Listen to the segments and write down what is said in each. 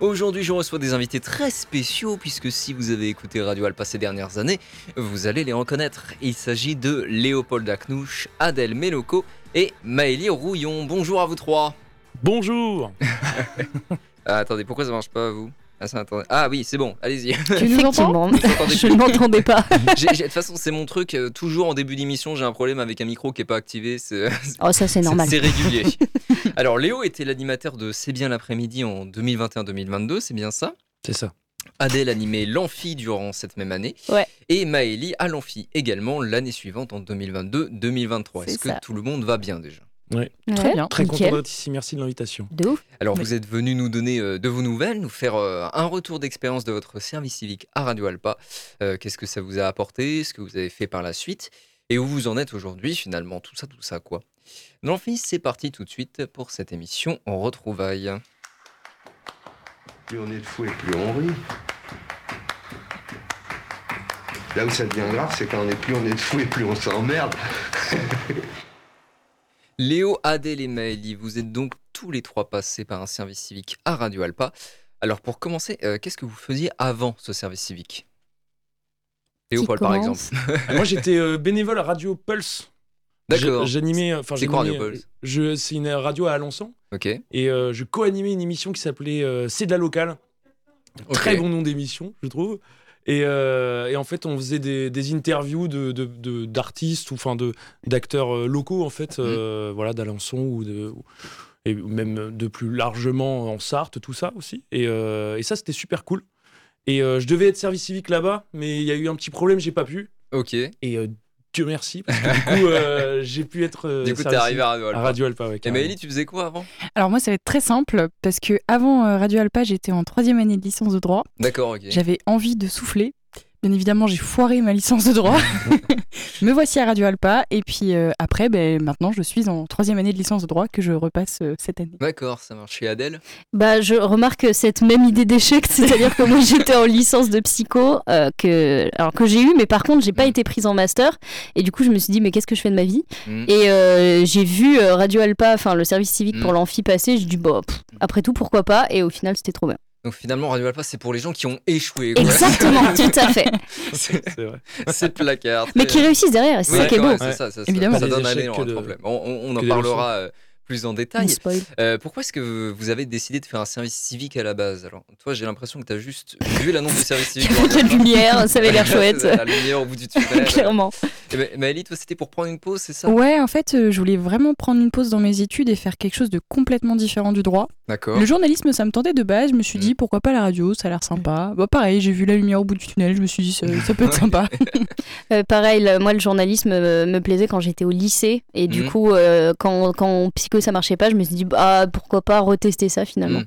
Aujourd'hui, je reçois des invités très spéciaux puisque si vous avez écouté Radio Alpa ces dernières années, vous allez les reconnaître. Il s'agit de Léopold Aknouche, Adèle Méloko et Maëlie Rouillon. Bonjour à vous trois. Bonjour Ah, attendez, pourquoi ça marche pas vous? Ah. Ah oui, c'est bon, allez-y. Tu nous entends Je ne m'entendais pas. De toute façon, c'est mon truc. euh, toujours en début d'émission, j'ai un problème avec un micro qui est pas activé. C'est Oh, ça c'est normal. C'est régulier. Alors, Léo était l'animateur de C'est bien l'après-midi en 2021-2022, c'est bien ça? C'est ça. Adèle animait l'Amphi durant cette même année. Ouais. Et Maëlie à l'Amphi également l'année suivante en 2022-2023. C'est Est-ce que tout le monde va bien déjà? Ouais, Très bien. Très nickel. content d'être ici, merci de l'invitation. De ouf. Alors, Oui. vous êtes venu nous donner euh, de vos nouvelles, nous faire euh, un retour d'expérience de votre service civique à Radio Alpa. Euh, Qu'est-ce que ça vous a apporté Ce que vous avez fait par la suite Et où vous en êtes aujourd'hui, finalement Tout ça, tout ça, quoi. L'Amphi, c'est parti tout de suite pour cette émission en retrouvailles. Plus on est de fou et plus on rit. Là où ça devient grave, c'est quand on est plus on est de fou et plus on s'emmerde. Léo, Adèle et Maëlie, vous êtes donc tous les trois passés par un service civique à Radio Alpa. Alors, pour commencer, euh, qu'est-ce que vous faisiez avant ce service civique? Léopold, par exemple. commence Moi j'étais euh, bénévole à Radio Pulse. D'accord. J'animais. Enfin, C'est quoi, Radio Pulse? euh, je- C'est une radio à Alençon. Ok. Et euh, je co-animais une émission qui s'appelait euh, C'est de la locale. Très bon nom d'émission, je trouve. Et, euh, et en fait, on faisait des, des interviews de, de- de- d'artistes ou enfin de d'acteurs euh, locaux en fait, Mhm. euh, voilà, d'Alençon ou de et même de plus largement en Sarthe, tout ça aussi. Et, euh, et ça, c'était super cool. Et je devais être service civique là-bas, mais il y a eu un petit problème, j'ai pas pu. Ok. Et Dieu merci, parce que du coup, euh, j'ai pu être. euh, Du coup, t'es arrivé à Radio Alpa. à Radio Alpa. ouais, Et. Maëlie, tu faisais quoi avant? Alors moi, ça va être très simple parce que avant euh, Radio Alpa, j'étais en troisième année de licence de droit. D'accord, ok. J'avais envie de souffler. Bien évidemment, j'ai foiré ma licence de droit. Me voici à Radio Alpa. Et puis euh, après, ben, maintenant, je suis en troisième année de licence de droit que je repasse euh, cette année. D'accord, ça marche. Chez Adèle? Bah, je remarque cette même idée d'échec, c'est-à-dire que moi j'étais en licence de psycho, euh, que, alors que j'ai eu, mais par contre j'ai pas Mm. été prise en master, et du coup je me suis dit mais qu'est-ce que je fais de ma vie? Hmm. Et euh, j'ai vu Radio Alpa, enfin le service civique Mm. pour l'amphi passer, j'ai dit bah pff, après tout pourquoi pas, et au final c'était trop bien. Donc finalement, Radio Alpa, c'est pour les gens qui ont échoué. quoi. Exactement, tout à fait. c'est placard. Mais qui réussissent derrière, et c'est Oui, ça qui est beau. ouais, ça, ça, ça- Évidemment. ça Des donne un élan, de- problème. On, on- on en parlera euh, plus en détail. Euh, pourquoi est-ce que vous avez décidé de faire un service civique à la base? Alors, toi, j'ai l'impression que tu as juste vu l'annonce du service civique. Il y a de lumière, ça avait l'air chouette. La lumière au bout du tunnel. Clairement. Eh ben, Maëlie, toi, c'était pour prendre une pause, c'est ça? Ouais, en fait, euh, je voulais vraiment prendre une pause dans mes études et faire quelque chose de complètement différent du droit. D'accord. Le journalisme, ça me tentait de base. Je me suis Mm. dit, pourquoi pas la radio Ça a l'air sympa. Bah, pareil, j'ai vu la lumière au bout du tunnel. Je me suis dit, ça, ça peut être sympa. Euh, pareil, le- moi le journalisme me plaisait quand j'étais au lycée et du Mhm. coup euh, quand, quand en psycho ça marchait pas, je me suis dit bah pourquoi pas retester ça finalement. Mm.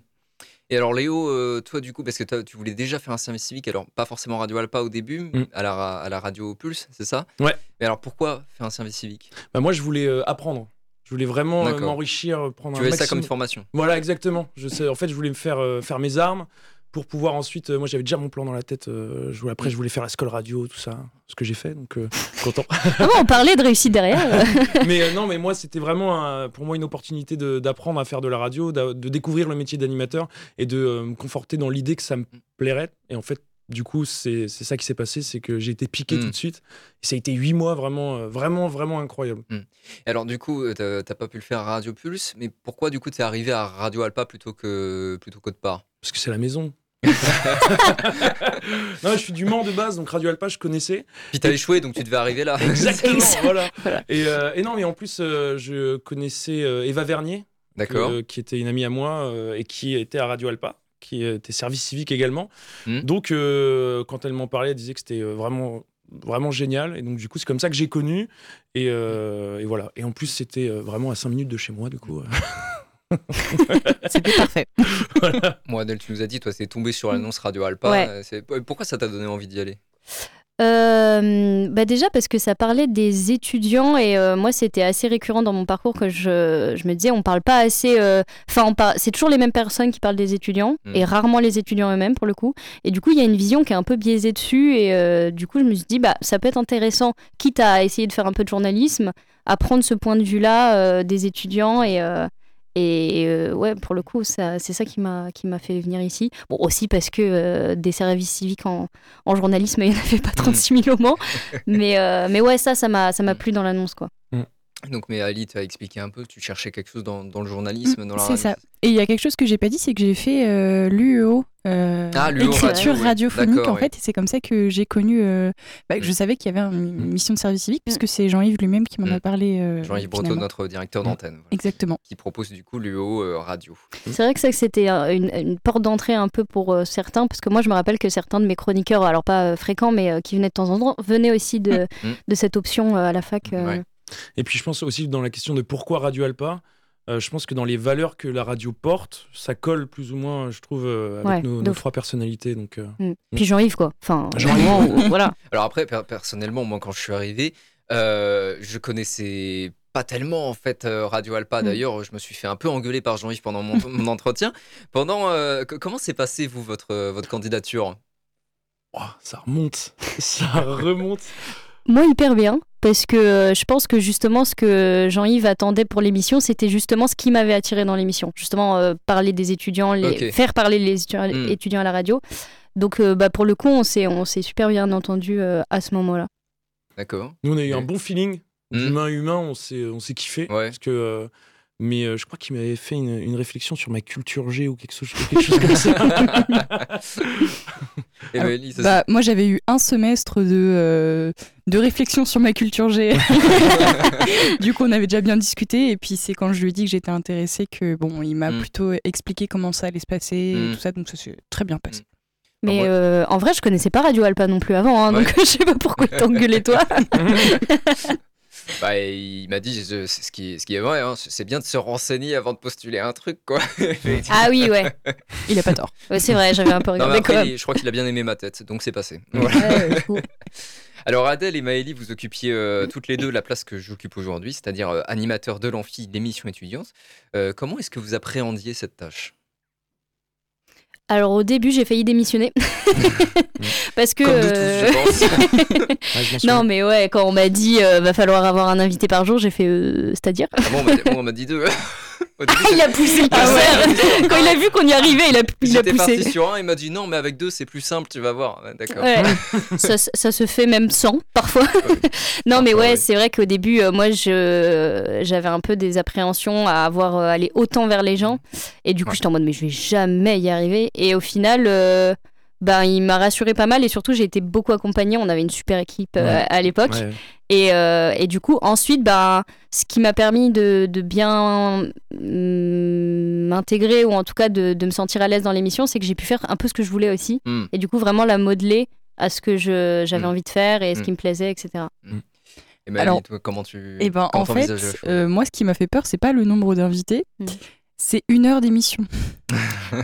Et alors, Léo, euh, toi, du coup, parce que toi, tu voulais déjà faire un service civique, alors pas forcément Radio Alpa au début, Mm. à, la, à la radio Pulse, c'est ça? Ouais. Mais alors, pourquoi faire un service civique? Bah, moi, je voulais apprendre. Je voulais vraiment euh, m'enrichir, euh, prendre Tu un avais ça comme maximum- une formation Voilà, exactement. Je sais, en fait, je voulais me faire euh, faire mes armes pour pouvoir ensuite. euh, moi, j'avais déjà mon plan dans la tête. euh, je voulais- après, je voulais faire la scole radio, tout ça, ce que j'ai fait. Donc, euh, content. Ah bon, on parlait de réussite derrière. mais euh, non, mais moi, c'était vraiment un- pour moi une opportunité d'apprendre à faire de la radio, de découvrir le métier d'animateur et de euh, me conforter dans l'idée que ça me plairait. Et en fait. Du coup, c'est c'est ça qui s'est passé, c'est que j'ai été piqué Mm. tout de suite. Et ça a été huit mois vraiment, euh, vraiment, vraiment incroyable. Et alors, du coup, euh, t'as pas pu le faire à Radio Pulse, mais pourquoi, du coup, t'es arrivé à Radio Alpa plutôt que plutôt qu'autre part? Parce que c'est la maison. non, je suis du Mans de base, donc Radio Alpa, je connaissais. Puis t'as échoué, donc tu devais arriver là. Exactement, Exact. voilà. Voilà. Et, euh, et non, mais en plus, euh, je connaissais euh, Eva Vernier, D'accord. euh, qui était une amie à moi euh, et qui était à Radio Alpa, qui était service civique également. Hmm. Donc, euh, quand elle m'en parlait, elle disait que c'était euh, vraiment vraiment génial et donc du coup c'est comme ça que j'ai connu et, euh, et voilà et en plus c'était vraiment à 5 minutes de chez moi du coup. C'était parfait. Moi, Adèle, tu nous as dit, toi, c'est tombé sur l'annonce Radio Alpa. Ouais. Pourquoi ça t'a donné envie d'y aller? Euh, bah déjà parce que ça parlait des étudiants et euh, moi c'était assez récurrent dans mon parcours que je, je me disais on parle pas assez euh, enfin par- c'est toujours les mêmes personnes qui parlent des étudiants Mm. et rarement les étudiants eux-mêmes pour le coup et du coup il y a une vision qui est un peu biaisée dessus et du coup je me suis dit bah ça peut être intéressant quitte à essayer de faire un peu de journalisme à prendre ce point de vue là des étudiants et et euh, ouais, pour le coup, ça, c'est ça qui m'a qui m'a fait venir ici. Bon, aussi parce que euh, des services civiques en, en journalisme, il n'y en avait pas 36 000 au Mans. mais, euh, mais ouais, ça, ça m'a ça m'a plu dans l'annonce, quoi. Donc, mais Ali, tu as expliqué un peu, tu cherchais quelque chose dans, dans le journalisme, dans la C'est radio. ça. Et il y a quelque chose que j'ai pas dit, c'est que j'ai fait euh, l'UEO, euh, Ah, l'UEO écriture radio, oui. radiophonique D'accord, en oui. fait. Et c'est comme ça que j'ai connu. euh, bah, que je Mm. savais qu'il y avait une mission de service civique, puisque c'est Jean-Yves lui-même qui m'en Mm. a parlé. euh, Jean-Yves finalement. notre directeur d'antenne, voilà, Exactement. qui propose du coup l'UO euh, radio. C'est vrai que ça, que c'était euh, une, une porte d'entrée un peu pour euh, certains, parce que moi, je me rappelle que certains de mes chroniqueurs, alors pas euh, fréquents, mais euh, qui venaient de temps en temps, venaient aussi de, Mm. de cette option euh, à la fac. euh. Ouais. Et puis je pense aussi dans la question de pourquoi Radio Alpa, euh, je pense que dans les valeurs que la radio porte, ça colle plus ou moins, je trouve, euh, avec Ouais, nos, trois personnalités. Donc, euh, Mm. Puis Jean-Yves, quoi. Enfin, euh, voilà. Alors après, per- personnellement, moi, quand je suis arrivé, euh, je connaissais pas tellement en fait euh, Radio Alpa. Mm. D'ailleurs, je me suis fait un peu engueuler par Jean-Yves pendant mon, mon entretien. Pendant, euh, comment s'est passé vous votre votre candidature? Ouah, ça remonte, ça remonte. Moi, hyper bien, parce que euh, je pense que justement, ce que Jean-Yves attendait pour l'émission, c'était justement ce qui m'avait attiré dans l'émission. Justement, euh, parler des étudiants, les, faire parler les étudiants, Mm. étudiants à la radio. Donc, euh, bah, pour le coup, on s'est, on s'est super bien entendu euh, à ce moment-là. D'accord. Nous, on a eu un bon feeling. Mm. D'humain à humain, on s'est, on s'est kiffé. Ouais. Parce que, euh, mais euh, je crois qu'il m'avait fait une, une réflexion sur ma culture G ou quelque chose, quelque chose comme ça. Et Ah, Maëlys, ça, Bah, moi, j'avais eu un semestre de, euh, de réflexion sur ma culture G. du coup, on avait déjà bien discuté. Et puis, c'est quand je lui ai dit que j'étais intéressée que, bon, il m'a Mm. plutôt expliqué comment ça allait se passer Mm. et tout ça. Donc, ça s'est très bien passé. Mais moi- euh, en vrai, je connaissais pas Radio Alpa non plus avant, hein, donc je sais pas pourquoi il t'engueulait toi. bah, il m'a dit je- ce qui, ce qui est vrai, hein, c'est bien de se renseigner avant de postuler un truc, quoi. ah oui, ouais. Il a pas tort. Ouais, c'est vrai, j'avais un peu Non, regardé après, quand même. il- je crois qu'il a bien aimé ma tête, donc c'est passé. Voilà. Ouais. Alors Adèle et Maëlie, vous occupiez euh, toutes les deux la place que j'occupe aujourd'hui, c'est-à-dire euh, animateur de l'amphi, l'émission étudiante. Euh, comment est-ce que vous appréhendiez cette tâche? Alors au début, j'ai failli démissionner. Parce que. Comme nous tous, euh, je pense. Ouais. Non, mais ouais, quand on m'a dit euh, va falloir avoir un invité par jour, j'ai fait euh, c'est-à-dire. Ah bon, on m'a- moi, on m'a dit deux. Début, il a poussé le Ah curseur. Quand il a vu qu'on y arrivait, il a, il a J'étais parti poussé. sur un, il m'a dit non, mais avec deux, c'est plus simple, tu vas voir. D'accord. Ouais. ça, ça se fait même sans, parfois. non, mais ouais, c'est vrai qu'au début, euh, moi, je, j'avais un peu des appréhensions à avoir euh, aller autant vers les gens. Et du coup, j'étais en mode, mais je vais jamais y arriver. Et au final, euh, ben, il m'a rassuré pas mal. Et surtout, j'ai été beaucoup accompagnée. On avait une super équipe euh, Ouais. à l'époque. Ouais. Et, euh, et du coup, ensuite, bah, ce qui m'a permis de, de bien mm, m'intégrer ou en tout cas de, de me sentir à l'aise dans l'émission, c'est que j'ai pu faire un peu ce que je voulais aussi. Hmm. Et du coup, vraiment la modeler à ce que je- j'avais Mm. envie de faire et ce Mm. qui me plaisait, etc. Et Maëlie, Alors, toi, comment tu Et ben, comment en fait, euh, moi, ce qui m'a fait peur, c'est pas le nombre d'invités. C'est une heure d'émission.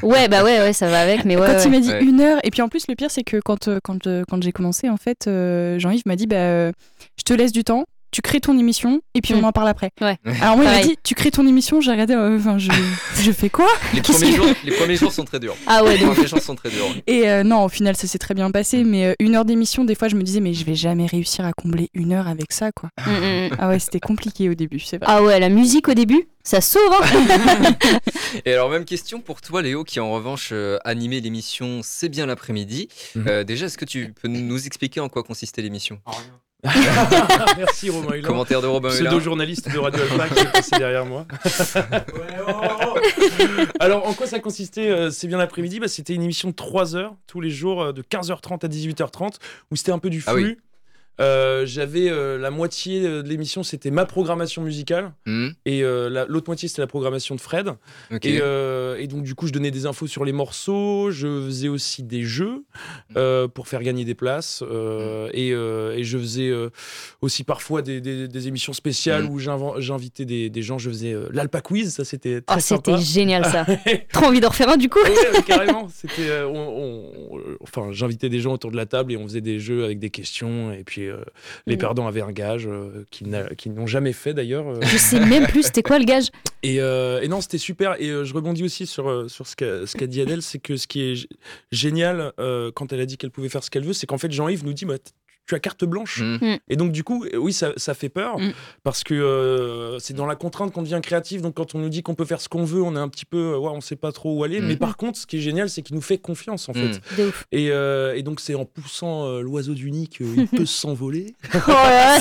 Ouais, bah ouais, ouais, ça va avec, mais ouais. quand ouais. il m'a dit Ouais. une heure, et puis en plus, le pire, c'est que quand, euh, quand, euh, quand j'ai commencé, en fait, euh, Jean-Yves m'a dit bah, euh, Je te laisse du temps, tu crées ton émission, et puis on en parle après. Ouais. Alors moi, il m'a dit Tu crées ton émission, j'ai regardé, euh, je, je fais quoi? Les, premiers que- jours, les premiers jours sont très durs. Ah ouais, Les donc. premiers jours sont très durs. Et euh, non, au final, ça s'est très bien passé, mais euh, une heure d'émission, des fois, je me disais Mais je vais jamais réussir à combler une heure avec ça, quoi. Mm, mm, mm. Ah ouais, c'était compliqué au début, c'est vrai. Ah ouais, la musique au début, ça sauve. Hein Et alors, même question pour toi, Léo, qui en revanche euh, animé l'émission C'est bien l'après-midi. Mhm. Euh, déjà, est-ce que tu peux nous expliquer en quoi consistait l'émission? Merci Romain Hulin. Commentaire de Hulin. Pseudo-journaliste de Radio Alpha qui est passé derrière moi. Alors, en quoi ça consistait euh, C'est bien l'après-midi. Bah, c'était une émission de 3 heures tous les jours, euh, de 15h30 à 18h30, où c'était un peu du Ah oui. Euh, J'avais euh, la moitié de l'émission, c'était ma programmation musicale, Hmm, et euh, la- l'autre moitié, c'était la programmation de Fred. Et, euh, et donc, du coup, je donnais des infos sur les morceaux. Je faisais aussi des jeux euh, pour faire gagner des places. euh, et, euh, et je faisais euh, aussi parfois des, des- des émissions spéciales Mm. où j'invitais des, des gens. Je faisais euh, l'Alpa Quiz. Ça, c'était Oh, très c'était sympa. génial ça. Trop envie d'en refaire un du coup. Ouais, carrément. C'était, euh, on, on- on enfin, j'invitais des gens autour de la table et on faisait des jeux avec des questions. Et puis, euh, les Mm. perdants avaient un gage euh, qu'ils n'ont jamais fait d'ailleurs. euh. Je sais même plus c'était quoi le gage. Et, et non, c'était super. Et je rebondis aussi sur, sur ce qu'a ce dit Adèle, c'est que ce qui est génial quand elle a dit qu'elle pouvait faire ce qu'elle veut, c'est qu'en fait Jean-Yves nous dit bah, tu as carte blanche. Mm. Et donc du coup, euh, oui, ça, ça fait peur Mm. parce que euh, c'est dans la contrainte qu'on devient créatif. Donc quand on nous dit qu'on peut faire ce qu'on veut, on est un petit peu, euh, ouais, on sait pas trop où aller. Mm. Mais par contre, ce qui est génial, c'est qu'il nous fait confiance en Mm. fait. Et, euh, et donc c'est en poussant euh, l'oiseau du nid qu'il peut s'envoler. Oh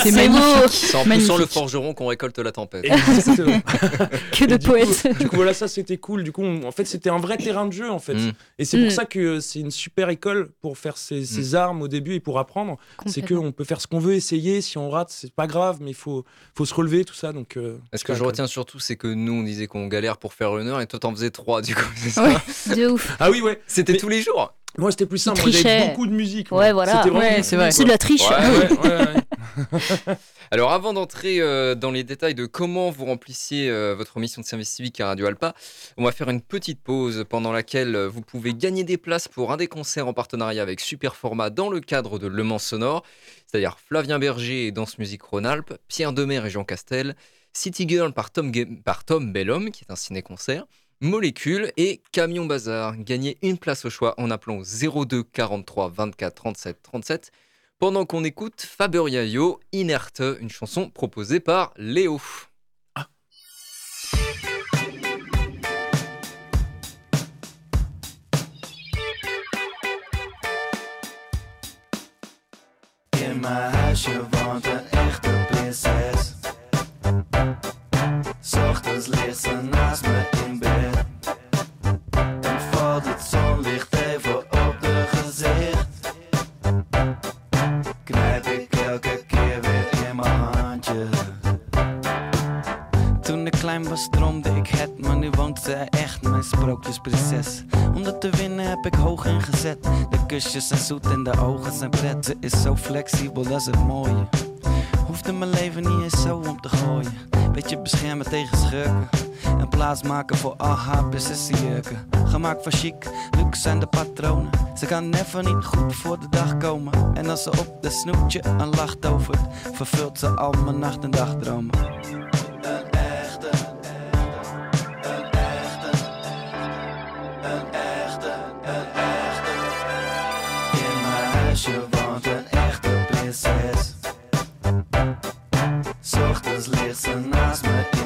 C'est magnifique. C'est en poussant Magnifique. le forgeron qu'on récolte la tempête. Exactement. Que de Et du coup- poètes. du coup, voilà, ça c'était cool. Du coup, on- en fait, c'était un vrai terrain de jeu en fait. Mm. Et c'est Mm. pour ça que c'est une super école pour faire ses, ses armes au début et pour apprendre. C'est qu'on peut faire ce qu'on veut, essayer. Si on rate, c'est pas grave, mais il faut, faut se relever, tout ça. Donc, euh, Ce que je retiens surtout, c'est que nous, on disait qu'on galère pour faire une heure et toi, t'en faisais trois, du coup. c'est ça Ouais. De ouf. cool. Ah oui, ouais. C'était Mais- tous les jours. Moi, c'était plus simple. J'avais beaucoup de musique. moi. Ouais, voilà. C'était vraiment Ouais, du c'est vrai. public, C'est de la triche. Ouais. quoi. Ouais, ouais, ouais. Alors, avant d'entrer euh, dans les détails de comment vous remplissiez euh, votre mission de service civique à Radio Alpa, on va faire une petite pause pendant laquelle euh, vous pouvez gagner des places pour un des concerts en partenariat avec Superformat dans le cadre de Le Mans Sonore, c'est-à-dire Flavien Berger et Danse Musique Rhône-Alpes, Pierre Demer et Jean Castel, City Girl par Tom, Ga- par Tom Bellum, qui est un ciné-concert, Molécule et Camion Bazar. Gagnez une place au choix en appelant au 02 43 24 37 37 pendant qu'on écoute Faberia Yo, Inerte, une chanson proposée par Léo. Kusjes zijn zoet en de ogen zijn pret. Is zo flexibel, dat is het mooie. Hoefde mijn leven niet eens zo om te gooien. Beetje beschermen tegen schurken. En plaats maken voor al haar prinsessenjurken. Gemaakt van chic, luxe zijn de patronen. Ze kan never niet goed voor de dag komen. En als ze op de snoetje een lach tovert, vervult ze al mijn nacht- en dagdromen. It's an asthma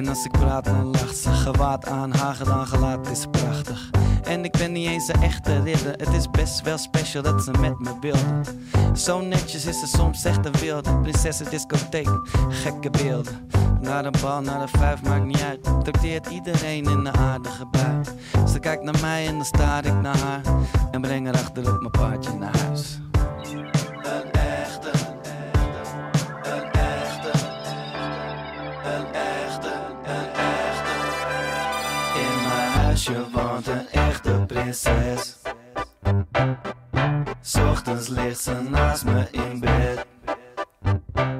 En als ik praat dan lacht ze gewaad aan, haar gedaan gelaat is prachtig. En ik ben niet eens een echte ridder, het is best wel special dat ze met me wilde. Zo netjes is ze soms echt een wilde, prinsessen discotheek, gekke beelden. Naar de bal, naar de vijf, maakt niet uit. Trakteert iedereen in een aardige bui. Ze kijkt naar mij en dan staar ik naar haar. En breng haar achter op mijn paardje naar huis. Echte prinses. 'S Ochtends ligt ze naast me in bed.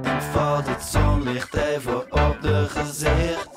En valt het zonlicht even op de gezicht.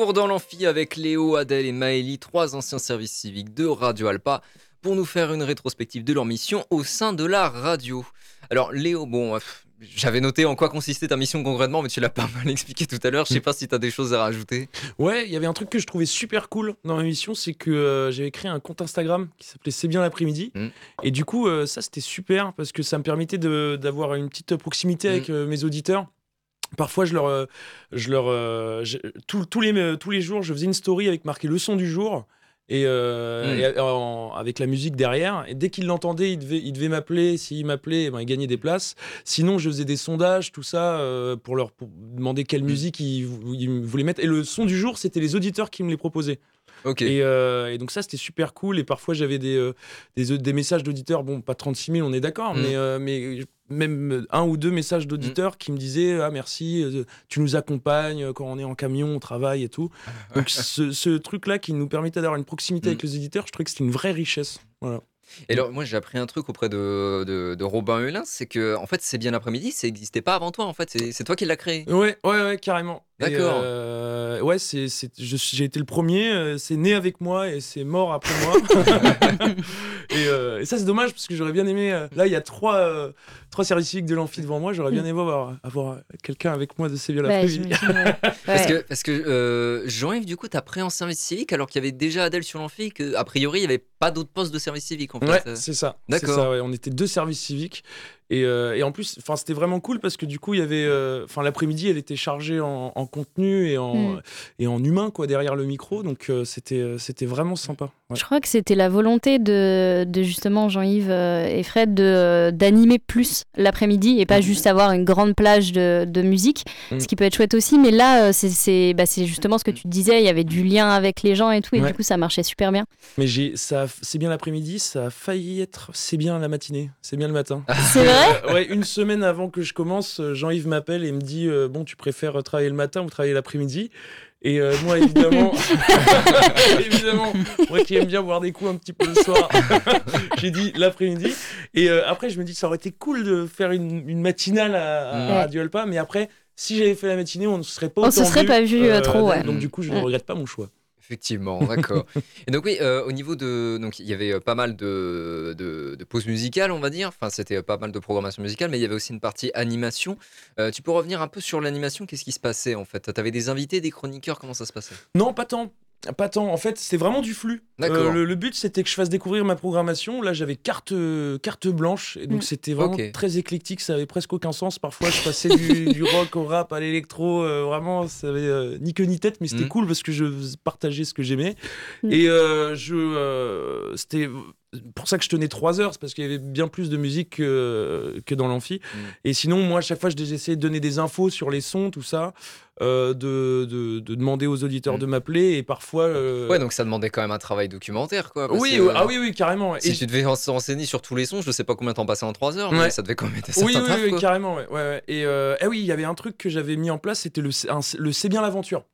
Retour dans l'amphi avec Léo, Adèle et Maëlie, trois anciens services civiques de Radio Alpa, pour nous faire une rétrospective de leur mission au sein de la radio. Alors Léo, bon, euh, j'avais noté en quoi consistait ta mission concrètement, mais tu l'as pas mal expliqué tout à l'heure. Je sais pas si tu as des choses à rajouter. Ouais, il y avait un truc que je trouvais super cool dans ma mission, c'est que euh, j'avais créé un compte Instagram qui s'appelait C'est bien l'après-midi. Mm. Et du coup, euh, ça c'était super parce que ça me permettait d'avoir une petite proximité Mm. avec euh, mes auditeurs. Parfois, je leur, euh, je leur, euh, je- tous- tous les euh, tous les jours, je faisais une story avec marqué le son du jour. Et, euh, Mm. et en- avec la musique derrière. Et dès qu'ils l'entendaient, ils devaient, ils devaient m'appeler. S'ils m'appelaient, eh ben, ils gagnaient des places. Sinon, je faisais des sondages, tout ça, euh, pour leur pour demander quelle musique ils, vou- ils voulaient mettre. Et le son du jour, c'était les auditeurs qui me les proposaient. Et, euh, et donc ça, c'était super cool. Et parfois, j'avais des, euh, des, des messages d'auditeurs. Bon, pas 36 000, on est d'accord, Mm. mais, euh, mais même un ou deux messages d'auditeurs qui me disaient Ah, merci, euh, tu nous accompagnes quand on est en camion, au travail et tout. Donc, ce, ce truc-là qui nous permettait d'avoir une proximité Mm. avec les auditeurs, je trouvais que c'était une vraie richesse. Voilà. Et alors, moi, j'ai appris un truc auprès de, de, de Robin Hulin, c'est que, en fait, c'est bien l'après-midi, ça n'existait pas avant toi, en fait. C'est c'est toi qui l'as créé. Ouais, ouais, ouais, carrément. D'accord. euh, ouais, c'est, c'est, je- j'ai été le premier. euh, c'est né avec moi et c'est mort après moi. et, euh, et ça, c'est dommage parce que j'aurais bien aimé. là, il y a trois, euh, trois services civiques de l'amphi devant moi. J'aurais bien aimé avoir, avoir quelqu'un avec moi de Séville Bah, l'après-midi. j'imagine, ouais. Parce Ouais. que, parce que euh, Jean-Yves, du coup, t'as pris en service civique alors qu'il y avait déjà Adèle sur l'amphi, que a priori, il n'y avait pas d'autres postes de service civique, en fait. Ouais, c'est ça. C'est D'accord. ça, ouais. On était deux services civiques. Et, euh, et en plus, enfin, c'était vraiment cool parce que du coup, il y avait, euh, enfin, l'après-midi, elle était chargée en, en contenu et en, Mm. et en humain, quoi, derrière le micro. Donc, euh, c'était, c'était vraiment sympa. Ouais. Je crois que c'était la volonté de, de justement Jean-Yves et Fred de- d'animer plus l'après-midi et pas juste avoir une grande plage de, de musique, Mhm. ce qui peut être chouette aussi. Mais là, c'est- c'est bah, c'est justement ce que tu disais, il y avait du lien avec les gens et tout, et Ouais. du coup, ça marchait super bien. Mais j'ai, ça, c'est bien l'après-midi, ça a failli être, c'est bien la matinée, c'est bien le matin. C'est vrai Euh, ouais, une semaine avant que je commence, euh, Jean-Yves m'appelle et me dit euh, Bon, tu préfères travailler le matin ou travailler l'après-midi? Et euh, moi, évidemment, évidemment, moi qui aime bien boire des coups un petit peu le soir, j'ai dit l'après-midi. Et euh, après, je me dis Ça aurait été cool de faire une, une matinale à, à Ouais. Radio Alpa, mais après, si j'avais fait la matinée, on ne serait pas On se serait vu, pas vu, euh, trop, donc- ouais. Donc, du coup, je ne regrette pas mon choix. Effectivement, d'accord. Et donc oui, euh, au niveau de, donc il y avait euh, pas mal de, de, de pauses musicales, on va dire. Enfin, c'était euh, pas mal de programmation musicale, mais il y avait aussi une partie animation. Euh, tu peux revenir un peu sur l'animation Qu'est-ce qui se passait en fait? T'avais des invités, des chroniqueurs? Comment ça se passait? Non, pas tant. Pas tant. En fait, c'est vraiment du flux. Euh, le, le but, c'était que je fasse découvrir ma programmation. Là, j'avais carte, euh, carte blanche. Et donc, Mm. c'était vraiment très éclectique. Ça avait presque aucun sens. Parfois, je passais du, du rock au rap, à l'électro. euh, vraiment, ça avait euh, ni queue ni tête. Mais c'était Mm. cool parce que je partageais ce que j'aimais. Mm. Et euh, je, euh, c'était pour ça que je tenais trois heures. C'est parce qu'il y avait bien plus de musique que, que dans l'amphi. Et sinon, moi, à chaque fois, je j'essayais de donner des infos sur les sons, tout ça. Euh, de, de, de demander aux auditeurs Mm. de m'appeler. Et parfois. euh, Ouais, donc ça demandait quand même un travail documentaire, quoi. oui, que, euh, ah oui, oui, carrément. Si Et tu devais se renseigner sur tous les sons, je sais pas combien t'en passais en 3 heures, mais ça devait quand même être oui, oui, taf, oui, carrément. Ouais. Et eh oui, il y avait un truc que j'avais mis en place, c'était le, un- le C'est bien l'aventure.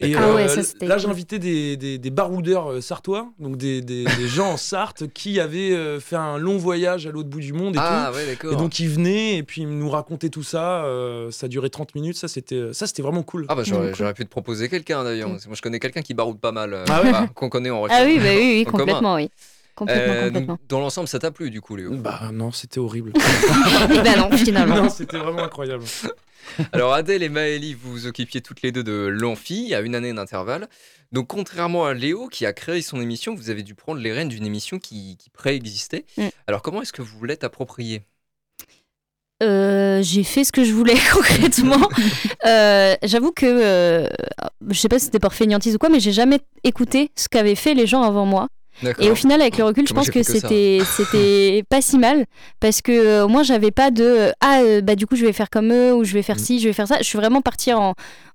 Et Ah ouais, euh, ça, là, j'ai invité des, des, des baroudeurs euh, sartois, donc des, des, des gens en Sarthe qui avaient euh, fait un long voyage à l'autre bout du monde et Ah tout. ouais, Et donc ils venaient et puis ils nous racontaient tout ça. ça durait 30 minutes. Ça c'était vraiment cool. Ah bah j'aurais pu te proposer quelqu'un d'ailleurs. Mm. Moi je connais quelqu'un qui baroude pas mal, Ah ouais bah, qu'on connaît en Ah recherche. oui, bah oui, oui, En commun. complètement, oui. Complètement, Euh, complètement. dans l'ensemble, ça t'a plu du coup, Léo? Bah non, c'était horrible. Ben non, finalement. non, c'était vraiment incroyable. Alors Adèle et Maëlie, vous vous occupiez toutes les deux de l'amphi à une année d'intervalle. Donc contrairement à Léo qui a créé son émission, vous avez dû prendre les rênes d'une émission qui, qui préexistait. Mm. Alors comment est-ce que vous l'êtes approprié Euh, j'ai fait ce que je voulais concrètement. Euh, J'avoue que euh, je sais pas si c'était par fainéantise ou quoi, mais j'ai jamais écouté ce qu'avaient fait les gens avant moi. Et au final, avec le recul, je Moi, pense que ça. c'était c'était pas si mal parce que euh, au moins j'avais pas de euh, ah euh, bah du coup je vais faire comme eux ou je vais faire Mm. ci, je vais faire ça. Je suis vraiment partie en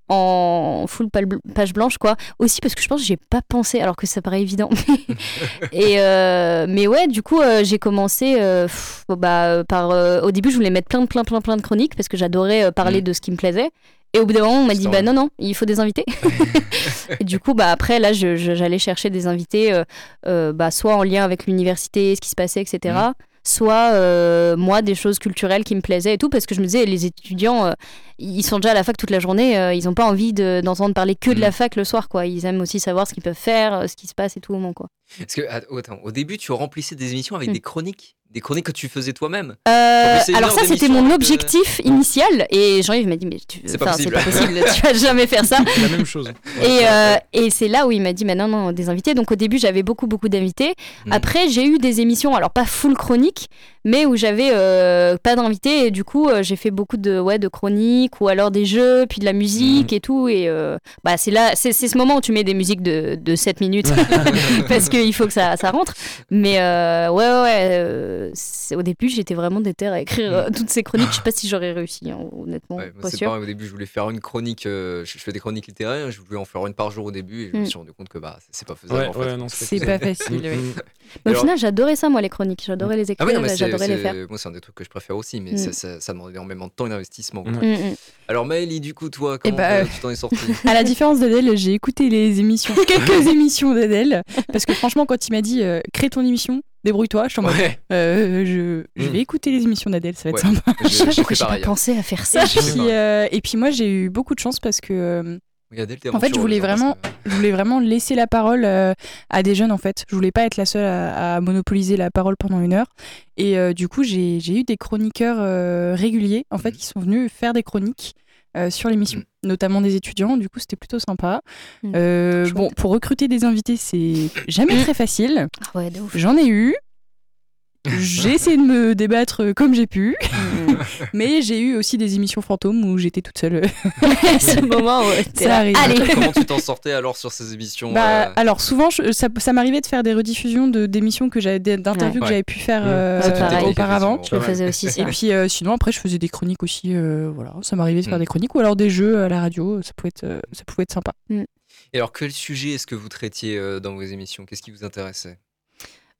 en full page blanche quoi. Aussi parce que je pense que j'ai pas pensé alors que ça paraît évident. Et euh, mais ouais, du coup euh, j'ai commencé euh, pff, bah euh, par euh, au début je voulais mettre plein de plein plein plein de chroniques parce que j'adorais euh, parler Mm. de ce qui me plaisait. Et au bout d'un moment, on m'a dit bah non non, il faut des invités. et du coup bah après là je- je- j'allais chercher des invités euh, euh, bah, soit en lien avec l'université, ce qui se passait, etc. Mhm. soit euh, moi des choses culturelles qui me plaisaient et tout, parce que je me disais, les étudiants, ils sont déjà à la fac toute la journée, ils n'ont pas envie de- d'entendre parler que de la Mm. fac le soir, quoi. Ils aiment aussi savoir ce qu'ils peuvent faire, ce qui se passe et tout au moment, quoi. Parce que, attends, au début, tu remplissais des émissions avec Mm. des chroniques? Des chroniques que tu faisais toi-même. Euh, alors ça, c'était mon euh, objectif initial, et Jean-Yves m'a dit, mais tu- C'est pas enfin, possible. pas possible, tu vas jamais faire ça. la même chose. Et, euh, et c'est là où il m'a dit, mais non, non, des invités. Donc au début, j'avais beaucoup, beaucoup d'invités. Mm. Après, j'ai eu des émissions, alors pas full chronique, mais où j'avais euh, pas d'invités. Et du coup, euh, j'ai fait beaucoup de, ouais, de chroniques ou alors des jeux, puis de la musique Mm. et tout. Et euh, bah, c'est là, c'est c'est ce moment où tu mets des musiques de, de 7 minutes parce qu'il faut que ça, ça rentre. Mais euh, ouais, ouais, euh, au début, j'étais vraiment déter à écrire euh, toutes ces chroniques. Je sais pas si j'aurais réussi, hein, honnêtement. Ouais, moi, pas c'est sûr. pareil, au début, je voulais faire une chronique. euh, je je fais des chroniques littéraires. Je voulais en faire une par jour au début. Et je me Mm. suis rendu compte que bah, c'est pas faisable. Ouais, en fait. ouais, non, C'est pas facile. oui. Mm, Mais au Alors- final, j'adorais ça, moi, les chroniques. J'adorais les Ah écrire, j'adorais les faire. moi, c'est un des trucs que je préfère aussi, mais Mm. ça, ça, ça demande énormément de temps et d'investissement. Mm. Mm, mm. Alors, Maëlie, du coup, toi, Eh comment bah, euh, tu t'en es sortie À la différence d'Adèle, j'ai écouté les émissions, quelques émissions d'Adèle, parce que franchement, quand il m'a dit crée ton émission, débrouille-toi, je suis en mode Ouais, euh, je, je vais écouter les émissions d'Adèle, ça va être Ouais. sympa. Je sais pas j'ai pourquoi fait j'ai pas pensé à faire ça. Puis, euh, et puis moi, j'ai eu beaucoup de chance parce que euh, Adèle, En fait, je voulais vraiment- que- je voulais vraiment laisser la parole euh, à des jeunes en fait. Je voulais pas être la seule à, à monopoliser la parole pendant une heure. Et euh, du coup, j'ai eu des chroniqueurs euh, réguliers en fait Mhm. qui sont venus faire des chroniques euh, sur l'émission, notamment des étudiants. Du coup, c'était plutôt sympa. Mhm. Euh, bon, pour recruter des invités, c'est jamais très facile. Ah ouais. J'en ai eu. J'ai essayé de me débattre comme j'ai pu, Mm. mais j'ai eu aussi des émissions fantômes où j'étais toute seule. ce moment où Ça arrive. Allez. Comment tu t'en sortais alors sur ces émissions Bah, euh, alors souvent, je- ça, ça m'arrivait de faire des rediffusions de d'émissions que j'avais d'interviews Ouais. que j'avais pu faire euh, auparavant. Je le faisais aussi, ça. Et puis euh, sinon après je faisais des chroniques aussi. euh, voilà, ça m'arrivait de faire Mm. des chroniques ou alors des jeux à la radio. Ça pouvait être, ça pouvait être sympa. Et alors, quel sujet est-ce que vous traitiez euh, dans vos émissions? Qu'est-ce qui vous intéressait?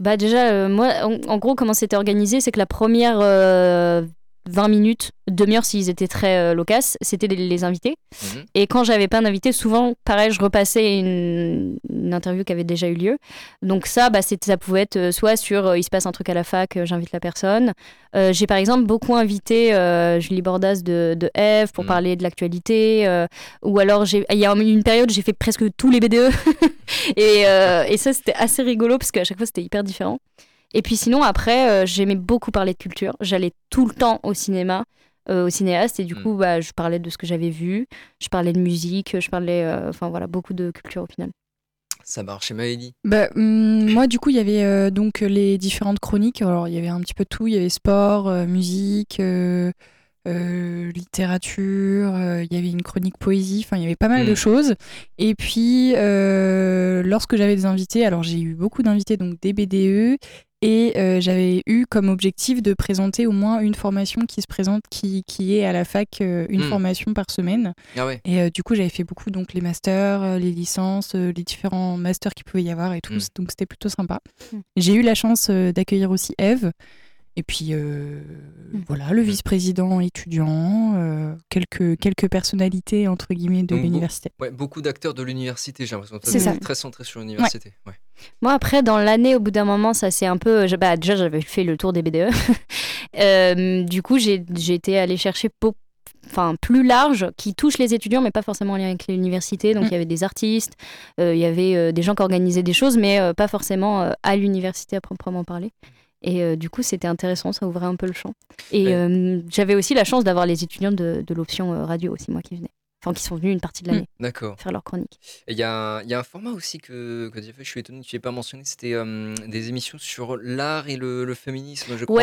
Bah déjà, euh, moi, en, en gros, comment c'était organisé, c'est que la première euh, 20 minutes, demi-heure s'ils étaient très euh, loquaces, c'était les, les invités. Mhm. Et quand j'avais pas d'invités, souvent, pareil, je repassais une, une interview qui avait déjà eu lieu. Donc ça, bah, ça pouvait être euh, soit sur euh, il se passe un truc à la fac, euh, j'invite la personne. J'ai par exemple beaucoup invité Julie Bordas de, de Eve pour Mhm. parler de l'actualité. ou alors, il y a une période, j'ai fait presque tous les BDE. et, euh, et ça, c'était assez rigolo parce qu'à chaque fois, c'était hyper différent. Et puis sinon, après, euh, j'aimais beaucoup parler de culture. J'allais tout le temps au cinéma, euh, au cinéaste, et du Mm. coup, bah, je parlais de ce que j'avais vu, je parlais de musique, je parlais, euh, enfin voilà, beaucoup de culture au final. Ça marche. Et Maëlie? Bah, hum, moi du coup il y avait euh, donc les différentes chroniques. Alors il y avait un petit peu tout. Il y avait sport, euh, musique. euh, euh, littérature, euh, il y avait une chronique poésie, enfin il y avait pas mal de Mm. choses. Et puis euh, lorsque j'avais des invités, alors j'ai eu beaucoup d'invités, donc des BDE, et euh, j'avais eu comme objectif de présenter au moins une formation qui se présente, qui, qui est à la fac, euh, une Mm. formation par semaine. Ah ouais. Et euh, du coup, j'avais fait beaucoup donc les masters, les licences, euh, les différents masters qu'il pouvait y avoir et tout. Mm. Donc c'était plutôt sympa. J'ai eu la chance euh, d'accueillir aussi Eve. Et puis euh, Mm. voilà, le vice-président étudiant, euh, quelques, quelques personnalités entre guillemets de l'université. Ouais, beaucoup d'acteurs de l'université, j'ai l'impression. C'est ça. Très centré sur l'université. Ouais. Moi, après, dans l'année, au bout d'un moment, ça c'est un peu. je- Bah, déjà, j'avais fait le tour des BDE. Euh, du coup, j'ai été allée chercher Enfin, plus large, qui touche les étudiants, mais pas forcément en lien avec l'université. Donc, Mm. il y avait des artistes, euh, il y avait euh, des gens qui organisaient des choses, mais euh, pas forcément euh, à l'université à proprement parler. Et euh, du coup, c'était intéressant, ça ouvrait un peu le champ. Et Ouais. euh, j'avais aussi la chance d'avoir les étudiants de, de l'option euh, radio aussi, moi, qui venaient. Enfin, qui sont venus une partie de l'année D'accord. faire leur chronique. Il y, a un- il y a un format aussi que, que tu as fait, je suis étonné que tu n'aies pas mentionné, c'était euh, des émissions sur l'art et le, le féminisme, je crois.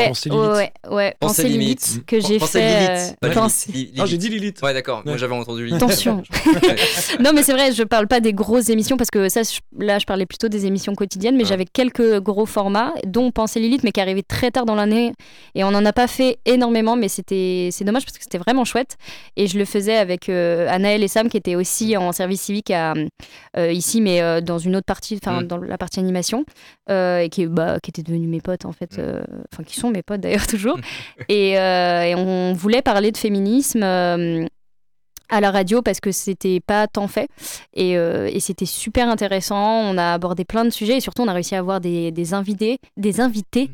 Ouais, Pensée limite. limite, que j'ai fait. Lilith, euh, Lilith, Ah, j'ai dit Lilith. Ouais, d'accord. Moi, j'avais entendu Lilith. Attention. non, mais c'est vrai, je parle pas des grosses émissions parce que ça, je- là, je parlais plutôt des émissions quotidiennes, mais Ah. j'avais quelques gros formats, dont Pensée Lilith, mais qui arrivait très tard dans l'année. Et on n'en a pas fait énormément, mais c'était c'est dommage parce que c'était vraiment chouette. Et je le faisais avec euh, Anaël et Sam, qui étaient aussi en service civique à, euh, ici, mais euh, dans une autre partie, enfin, Mm. dans la partie animation, euh, et qui, bah, qui étaient devenus mes potes, en fait. Mm. Enfin, qui sont mes potes d'ailleurs, toujours. et, et on voulait parler de féminisme. à la radio parce que c'était pas tant fait et, euh, et c'était super intéressant. On a abordé plein de sujets et surtout on a réussi à avoir des, des invités, des invités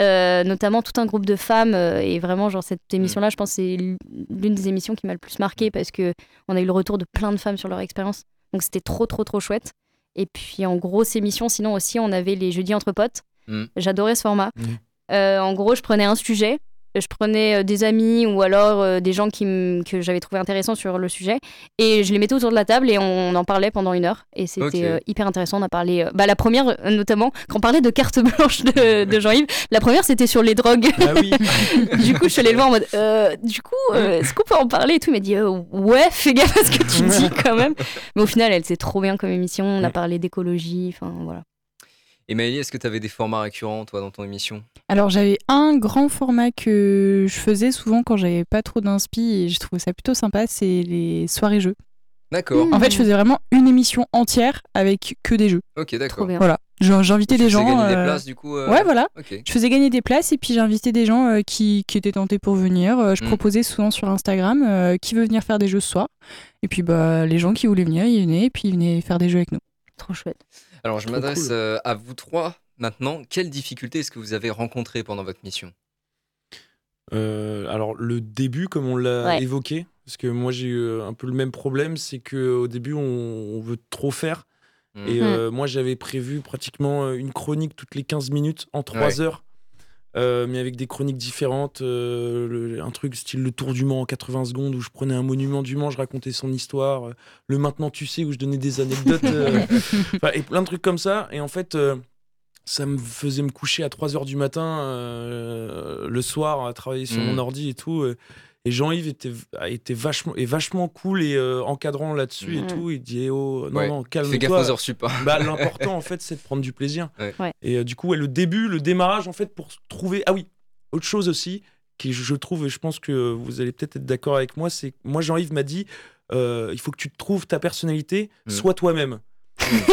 euh, notamment tout un groupe de femmes. euh, et vraiment, genre, cette émission-là, je pense c'est l'une des émissions qui m'a le plus marqué parce que on a eu le retour de plein de femmes sur leur expérience. Donc, c'était trop, trop, trop chouette. Et puis, en grosse émission, sinon aussi, on avait les jeudis entre potes. Mm. J'adorais ce format. Mm. Euh, en gros, je prenais un sujet, je prenais euh, des amis ou alors euh, des gens qui que j'avais trouvé intéressants sur le sujet et je les mettais autour de la table et on en parlait pendant une heure et c'était euh, hyper intéressant. On a parlé, bah, la première notamment, quand on parlait de carte blanche de, de Jean-Yves, la première c'était sur les drogues. Ah oui. du coup, je suis allée le voir en mode, du coup, est-ce qu'on peut en parler et tout? Il m'a dit, ouais, fais gaffe à ce que tu dis quand même. Mais au final, elle c'est trop bien comme émission. On a parlé d'écologie, enfin voilà. Et Maëlie, est-ce que tu avais des formats récurrents, toi, dans ton émission? Alors j'avais un grand format que je faisais souvent quand j'avais pas trop d'inspi et je trouvais ça plutôt sympa, c'est les soirées jeux. D'accord. En fait, je faisais vraiment une émission entière avec que des jeux. Ok, d'accord. Voilà. J'invitais Tu des faisais gens. gagner des euh, places, du coup euh, Ouais, voilà. Ok. Je faisais gagner des places et puis j'invitais des gens euh, qui, qui étaient tentés pour venir. Je Mm. proposais souvent sur Instagram euh, qui veut venir faire des jeux ce soir. Et puis bah, les gens qui voulaient venir, ils venaient et puis ils venaient faire des jeux avec nous. Trop chouette. Alors, je m'adresse cool. euh, à vous trois maintenant. Quelles difficultés est-ce que vous avez rencontrées pendant votre mission? Euh, alors le début, comme on l'a Ouais. évoqué, parce que moi j'ai eu un peu le même problème, c'est que au début on, on veut trop faire. Mm. Et euh, moi j'avais prévu pratiquement euh, une chronique toutes les 15 minutes en 3 Ouais. heures. Euh, mais avec des chroniques différentes, euh, le- un truc style le Tour du Mans en 80 secondes où je prenais un monument du Mans, je racontais son histoire, euh, le Maintenant tu sais où je donnais des anecdotes, euh, et plein de trucs comme ça. Et en fait, ça me faisait me coucher à 3 heures du matin le soir à travailler sur Mhm. mon ordi et tout. Et Jean-Yves était, a été vachement, est vachement cool et euh, encadrant là-dessus et Mhm. tout. Il dit eh oh, non, Ouais. non, Fais gaffe calme-toi. aux heures sup. hein. Bah, L'important, en fait, c'est de prendre du plaisir. Ouais. Ouais. Et euh, du coup, ouais, le début, le démarrage, en fait, pour trouver. Ah oui, autre chose aussi, qui je je trouve, et je pense que vous allez peut-être être d'accord avec moi, c'est que moi, Jean-Yves m'a dit euh, il faut que tu te trouves ta personnalité, Mm. sois toi-même.